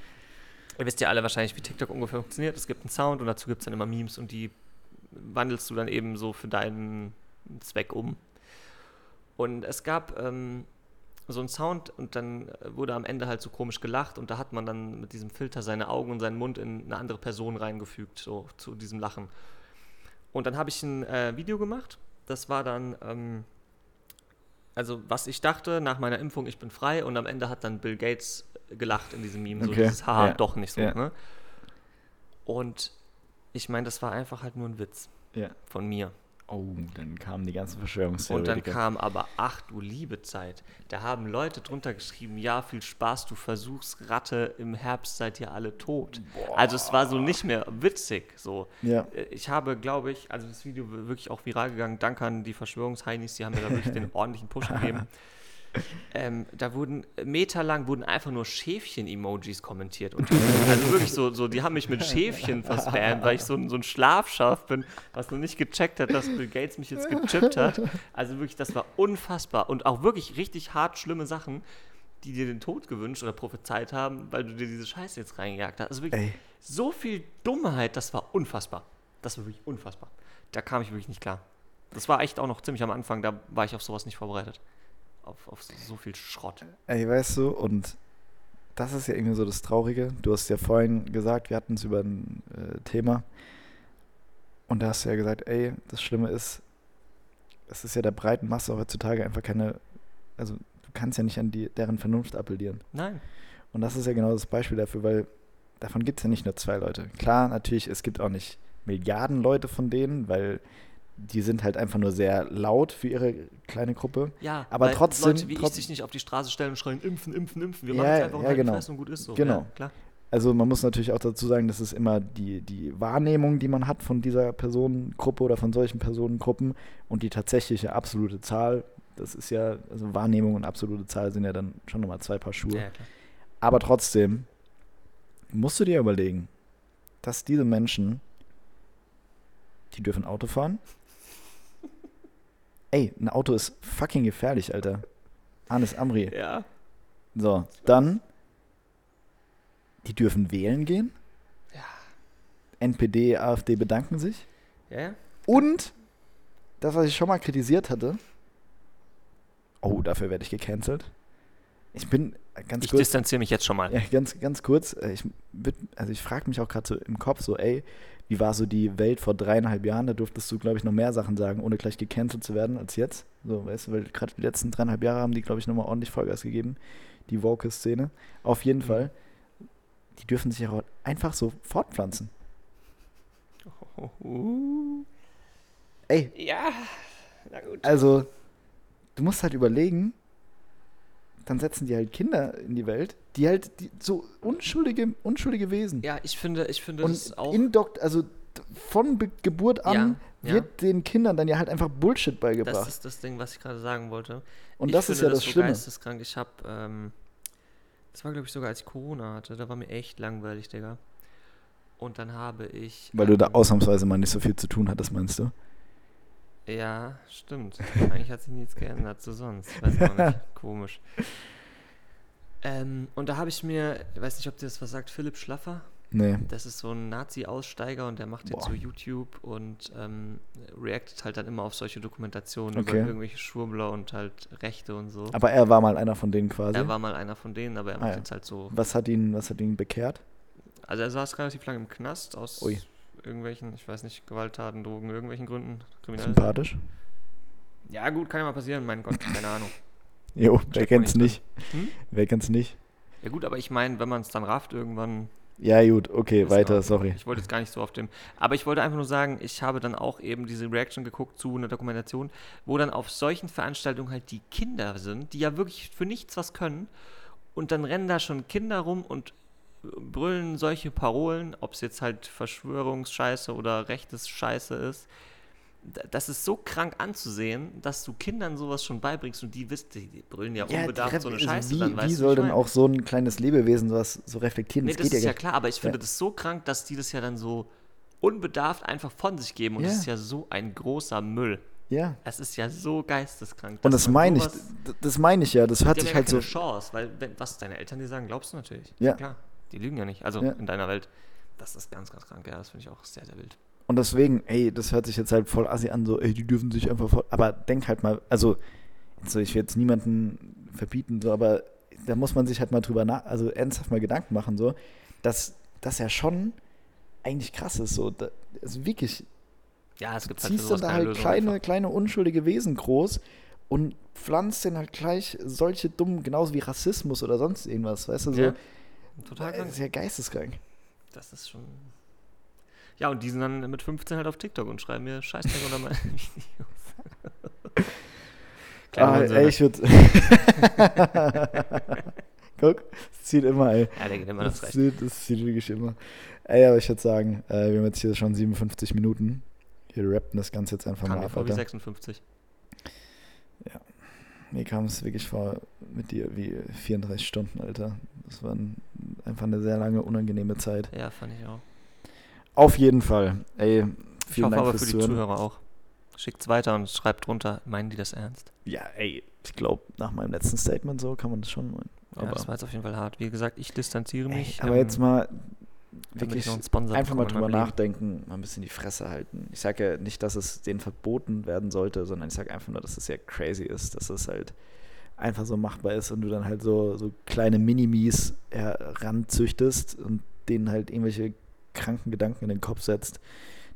Ihr wisst ja alle wahrscheinlich, wie TikTok ungefähr funktioniert. Es gibt einen Sound und dazu gibt es dann immer Memes und die wandelst du dann eben so für deinen Zweck um. Und es gab ähm, so einen Sound und dann äh, wurde am Ende halt so komisch gelacht und da hat man dann mit diesem Filter seine Augen und seinen Mund in eine andere Person reingefügt, so zu diesem Lachen. Und dann habe ich ein äh, Video gemacht. Das war dann, ähm, also was ich dachte nach meiner Impfung, ich bin frei und am Ende hat dann Bill Gates gelacht in diesem Meme, so Okay, dieses Haha, ja, doch nicht so. ja. Ne? Und ich meine, das war einfach halt nur ein Witz ja. von mir. Oh, dann kamen die ganzen Und dann kam aber, ach du liebe Zeit, da haben Leute drunter geschrieben, ja, viel Spaß, du versuchst Ratte, im Herbst seid ihr alle tot. Also es war so nicht mehr witzig, so. ja. Äh, Ich habe, glaube ich, also das Video wirklich auch viral gegangen. Danke an die Verschwörungsheinis, die haben mir da wirklich den ordentlichen Push gegeben. Ähm, da wurden meterlang wurden einfach nur Schäfchen-Emojis kommentiert. Und also wirklich so, so, die haben mich mit Schäfchen verspammt, weil ich so, ein- so ein Schlafschaf bin, was noch nicht gecheckt hat, dass Bill Gates mich jetzt gechippt hat. Also wirklich, das war unfassbar. Und auch wirklich richtig hart schlimme Sachen, die dir den Tod gewünscht oder prophezeit haben, weil du dir diese Scheiße jetzt reingejagt hast. Also wirklich Ey. so viel Dummheit, das war unfassbar. Das war wirklich unfassbar. Da kam ich wirklich nicht klar. Das war echt auch noch ziemlich am Anfang, da war ich auf sowas nicht vorbereitet. Auf, auf so viel Schrott. Ey, weißt du, und das ist ja irgendwie so das Traurige. Du hast ja vorhin gesagt, wir hatten es über ein äh, Thema. Und da hast du ja gesagt, ey, das Schlimme ist, es ist ja der breiten Masse heutzutage einfach keine, also du kannst ja nicht an die, deren Vernunft appellieren. Nein. Und das ist ja genau das Beispiel dafür, weil davon gibt es ja nicht nur zwei Leute. Klar, natürlich, es gibt auch nicht Milliarden Leute von denen, weil die sind halt einfach nur sehr laut für ihre kleine Gruppe. Ja, Aber trotzdem- Leute wie trotz- ich sich nicht auf die Straße stellen und schreien, impfen, impfen, impfen. Wir Ja, machen es einfach ja, genau. und gut ist so. Genau. Ja, klar. Also man muss natürlich auch dazu sagen, das ist immer die, die Wahrnehmung, die man hat von dieser Personengruppe oder von solchen Personengruppen und die tatsächliche absolute Zahl, das ist ja, also Wahrnehmung und absolute Zahl sind ja dann schon nochmal zwei Paar Schuhe. Ja. Aber trotzdem musst du dir überlegen, dass diese Menschen, die dürfen Auto fahren. Ey, ein Auto ist fucking gefährlich, Alter. Anis Amri. Ja. So, dann, die dürfen wählen gehen. Ja. NPD, AfD bedanken sich. Ja, ja. Und das, was ich schon mal kritisiert hatte. Oh, dafür werde ich gecancelt. Ich bin äh, ganz Ich kurz. distanziere mich jetzt schon mal. Ja, ganz, ganz kurz. äh, Ich, also ich frage mich auch gerade so im Kopf so, ey, wie war so die Welt vor dreieinhalb Jahren? Da durftest du, glaube ich, noch mehr Sachen sagen, ohne gleich gecancelt zu werden als jetzt. So, weißt du, weil gerade die letzten dreieinhalb Jahre haben die, glaube ich, nochmal ordentlich Vollgas gegeben, die Woke-Szene. Auf jeden Mhm. Fall. Die dürfen sich auch einfach so fortpflanzen. Uh. Ey, Ja, na gut. also, du musst halt überlegen, dann setzen die halt Kinder in die Welt, die halt die, so unschuldige, unschuldige Wesen. Ja, ich finde, ich finde und das auch. indokt, also von Be Geburt an Ja, wird den Kindern dann ja halt einfach Bullshit beigebracht. das ist das Ding, was ich gerade sagen wollte. und ich das ist finde ja das so Schlimme. geisteskrank. Ich habe, ähm, das war glaube ich sogar als ich Corona hatte, da war mir echt langweilig, Digga. Und dann habe ich. Weil du da ähm, ausnahmsweise mal nicht so viel zu tun hattest, meinst du? Ja, stimmt. Eigentlich hat sich nichts geändert zu sonst. Ich weiß auch nicht. Komisch. Ähm, und da habe ich mir, ich weiß nicht, ob dir das was sagt, Philipp Schlaffer. Nee. Das ist so ein Nazi-Aussteiger und der macht jetzt Boah. so YouTube und ähm, reactet halt dann immer auf solche Dokumentationen Okay. über irgendwelche Schwurbler und halt Rechte und so. Aber er war mal einer von denen quasi. Er war mal einer von denen, aber er Ah, macht ja. jetzt halt so. was hat ihn, was hat ihn bekehrt? Also er saß relativ lange im Knast aus Ui. Irgendwelchen, ich weiß nicht, Gewalttaten, Drogen, irgendwelchen Gründen. kriminell. Sympathisch? Ja gut, kann ja mal passieren, mein Gott, keine Ahnung. Jo, wer kennt's nicht nicht? Hm? Wer kennt's nicht? Ja gut, aber ich meine, wenn man es dann rafft irgendwann. Ja, gut, okay, weiter, Ordnung. sorry. Ich wollte jetzt gar nicht so auf dem. Aber ich wollte einfach nur sagen, ich habe dann auch eben diese Reaction geguckt zu einer Dokumentation, wo dann auf solchen Veranstaltungen halt die Kinder sind, die ja wirklich für nichts was können. Und dann rennen da schon Kinder rum und brüllen solche Parolen, ob es jetzt halt Verschwörungsscheiße oder rechtes Scheiße ist. Das ist so krank anzusehen, dass du Kindern sowas schon beibringst und die wissen, die, brüllen ja, unbedarft die- so eine Scheiße wie, dann, wie soll denn auch so ein kleines Lebewesen sowas so reflektieren? Nee, das, das, geht ist ja ja klar, aber ich finde Ja. das so krank, dass die das ja dann so unbedarft einfach von sich geben und Ja. das ist ja so ein großer Müll. Ja. Es ist ja so geisteskrank. Und das meine ich, das meine ich ja, das haben sich ja halt so. Chance, weil wenn, was deine Eltern dir sagen, glaubst du natürlich. Ja. Klar, die lügen ja nicht. Also Ja. in deiner Welt. Das ist ganz, ganz krank. Ja, das finde ich auch sehr, sehr wild. Und deswegen, ey, das hört sich jetzt halt voll assi an, so, ey, die dürfen sich einfach voll. Aber denk halt mal, also, also ich will jetzt niemanden verbieten, so, aber da muss man sich halt mal drüber nach, also ernsthaft mal Gedanken machen, so, dass das ja schon eigentlich krass ist, so. Da, also wirklich, Ja, es du gibt halt ziehst dann da halt Lösung kleine, einfach. kleine unschuldige Wesen groß und pflanzt dann halt gleich solche dummen, genauso wie Rassismus oder sonst irgendwas, weißt du, so. Ja, Total das krank. ist ja geisteskrank. Das ist schon. Ja, und die sind dann mit 15 halt auf TikTok und schreiben mir Scheißdreck unter meine Videos. Kleine Ah, ey, ich würde. Guck, es zieht immer, ey. Ja, der geht immer das Das recht. zieht, das zieht wirklich immer. Ey, aber ich würde sagen, äh, wir haben jetzt hier schon 57 Minuten. Wir rappen das Ganze jetzt einfach Kam mal ab, vor wie Alter. 56. Mir kam es wirklich vor mit dir wie 34 Stunden, Alter. Das war ein, einfach eine sehr lange, unangenehme Zeit. Ja, fand ich auch. Auf jeden Fall. Ey, Ich vielen hoffe Dank aber fürs für die Zuhören. Zuhörer auch. Schickt's weiter und schreibt drunter, meinen die das ernst? Ja, ey, ich glaube, nach meinem letzten Statement so kann man das schon meinen. Ja, Aber, das war jetzt auf jeden Fall hart. Wie gesagt, ich distanziere ey, mich. aber ähm, jetzt mal wirklich ich noch einen Sponsor einfach mal drüber nachdenken, mal ein bisschen die Fresse halten. Ich sage ja nicht, dass es denen verboten werden sollte, sondern ich sage einfach nur, dass es ja crazy ist, dass es halt einfach so machbar ist und du dann halt so, so kleine Minimis heranzüchtest und denen halt irgendwelche kranken Gedanken in den Kopf setzt,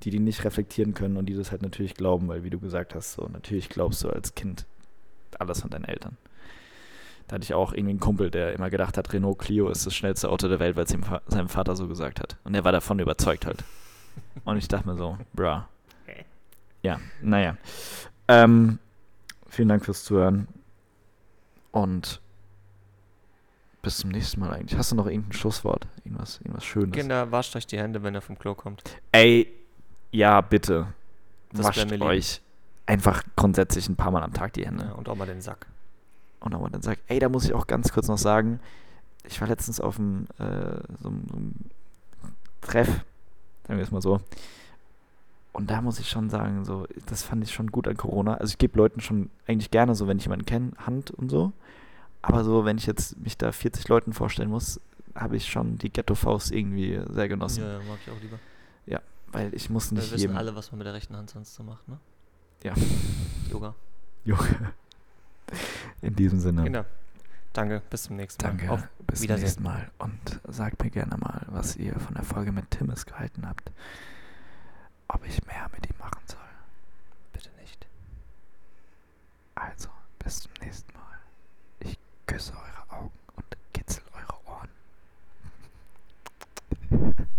die die nicht reflektieren können und die das halt natürlich glauben, weil wie du gesagt hast, so natürlich glaubst du als Kind alles von deinen Eltern. Da hatte ich auch irgendwie einen Kumpel, der immer gedacht hat, Renault Clio ist das schnellste Auto der Welt, weil es ihm seinem Vater so gesagt hat. Und er war davon überzeugt halt. Und ich dachte mir so, bra. Ja, naja. Ähm, vielen Dank fürs Zuhören. Und bis zum nächsten Mal eigentlich. Hast du noch irgendein Schlusswort? Irgendwas, irgendwas Schönes? Kinder, wascht euch die Hände, wenn ihr vom Klo kommt. Ey, ja, bitte. Das Wascht euch einfach grundsätzlich ein paar Mal am Tag die Hände. Ja, und auch mal den Sack. Und aber dann sagt, ey, da muss ich auch ganz kurz noch sagen, ich war letztens auf einem, äh, so, so einem Treff, sagen wir es mal so. Und da muss ich schon sagen, so, das fand ich schon gut an Corona. Also ich gebe Leuten schon eigentlich gerne so, wenn ich jemanden kenne, Hand und so. Aber so, wenn ich jetzt mich da 40 Leuten vorstellen muss, habe ich schon die Ghetto-Faust irgendwie sehr genossen. Ja, ja, mag ich auch lieber. Weil ich muss Wir nicht wissen jedem... alle, was man mit der rechten Hand sonst so macht, ne? Ja. Yoga. Junge. In diesem Sinne. Kinder, danke, bis zum nächsten Mal. Danke, Auf bis zum nächsten Mal. Und sagt mir gerne mal, was ihr von der Folge mit Timmis gehalten habt ob ich mehr mit ihm machen soll. Bitte nicht. Also, bis zum nächsten Mal. Ich küsse eure Augen und kitzel eure Ohren.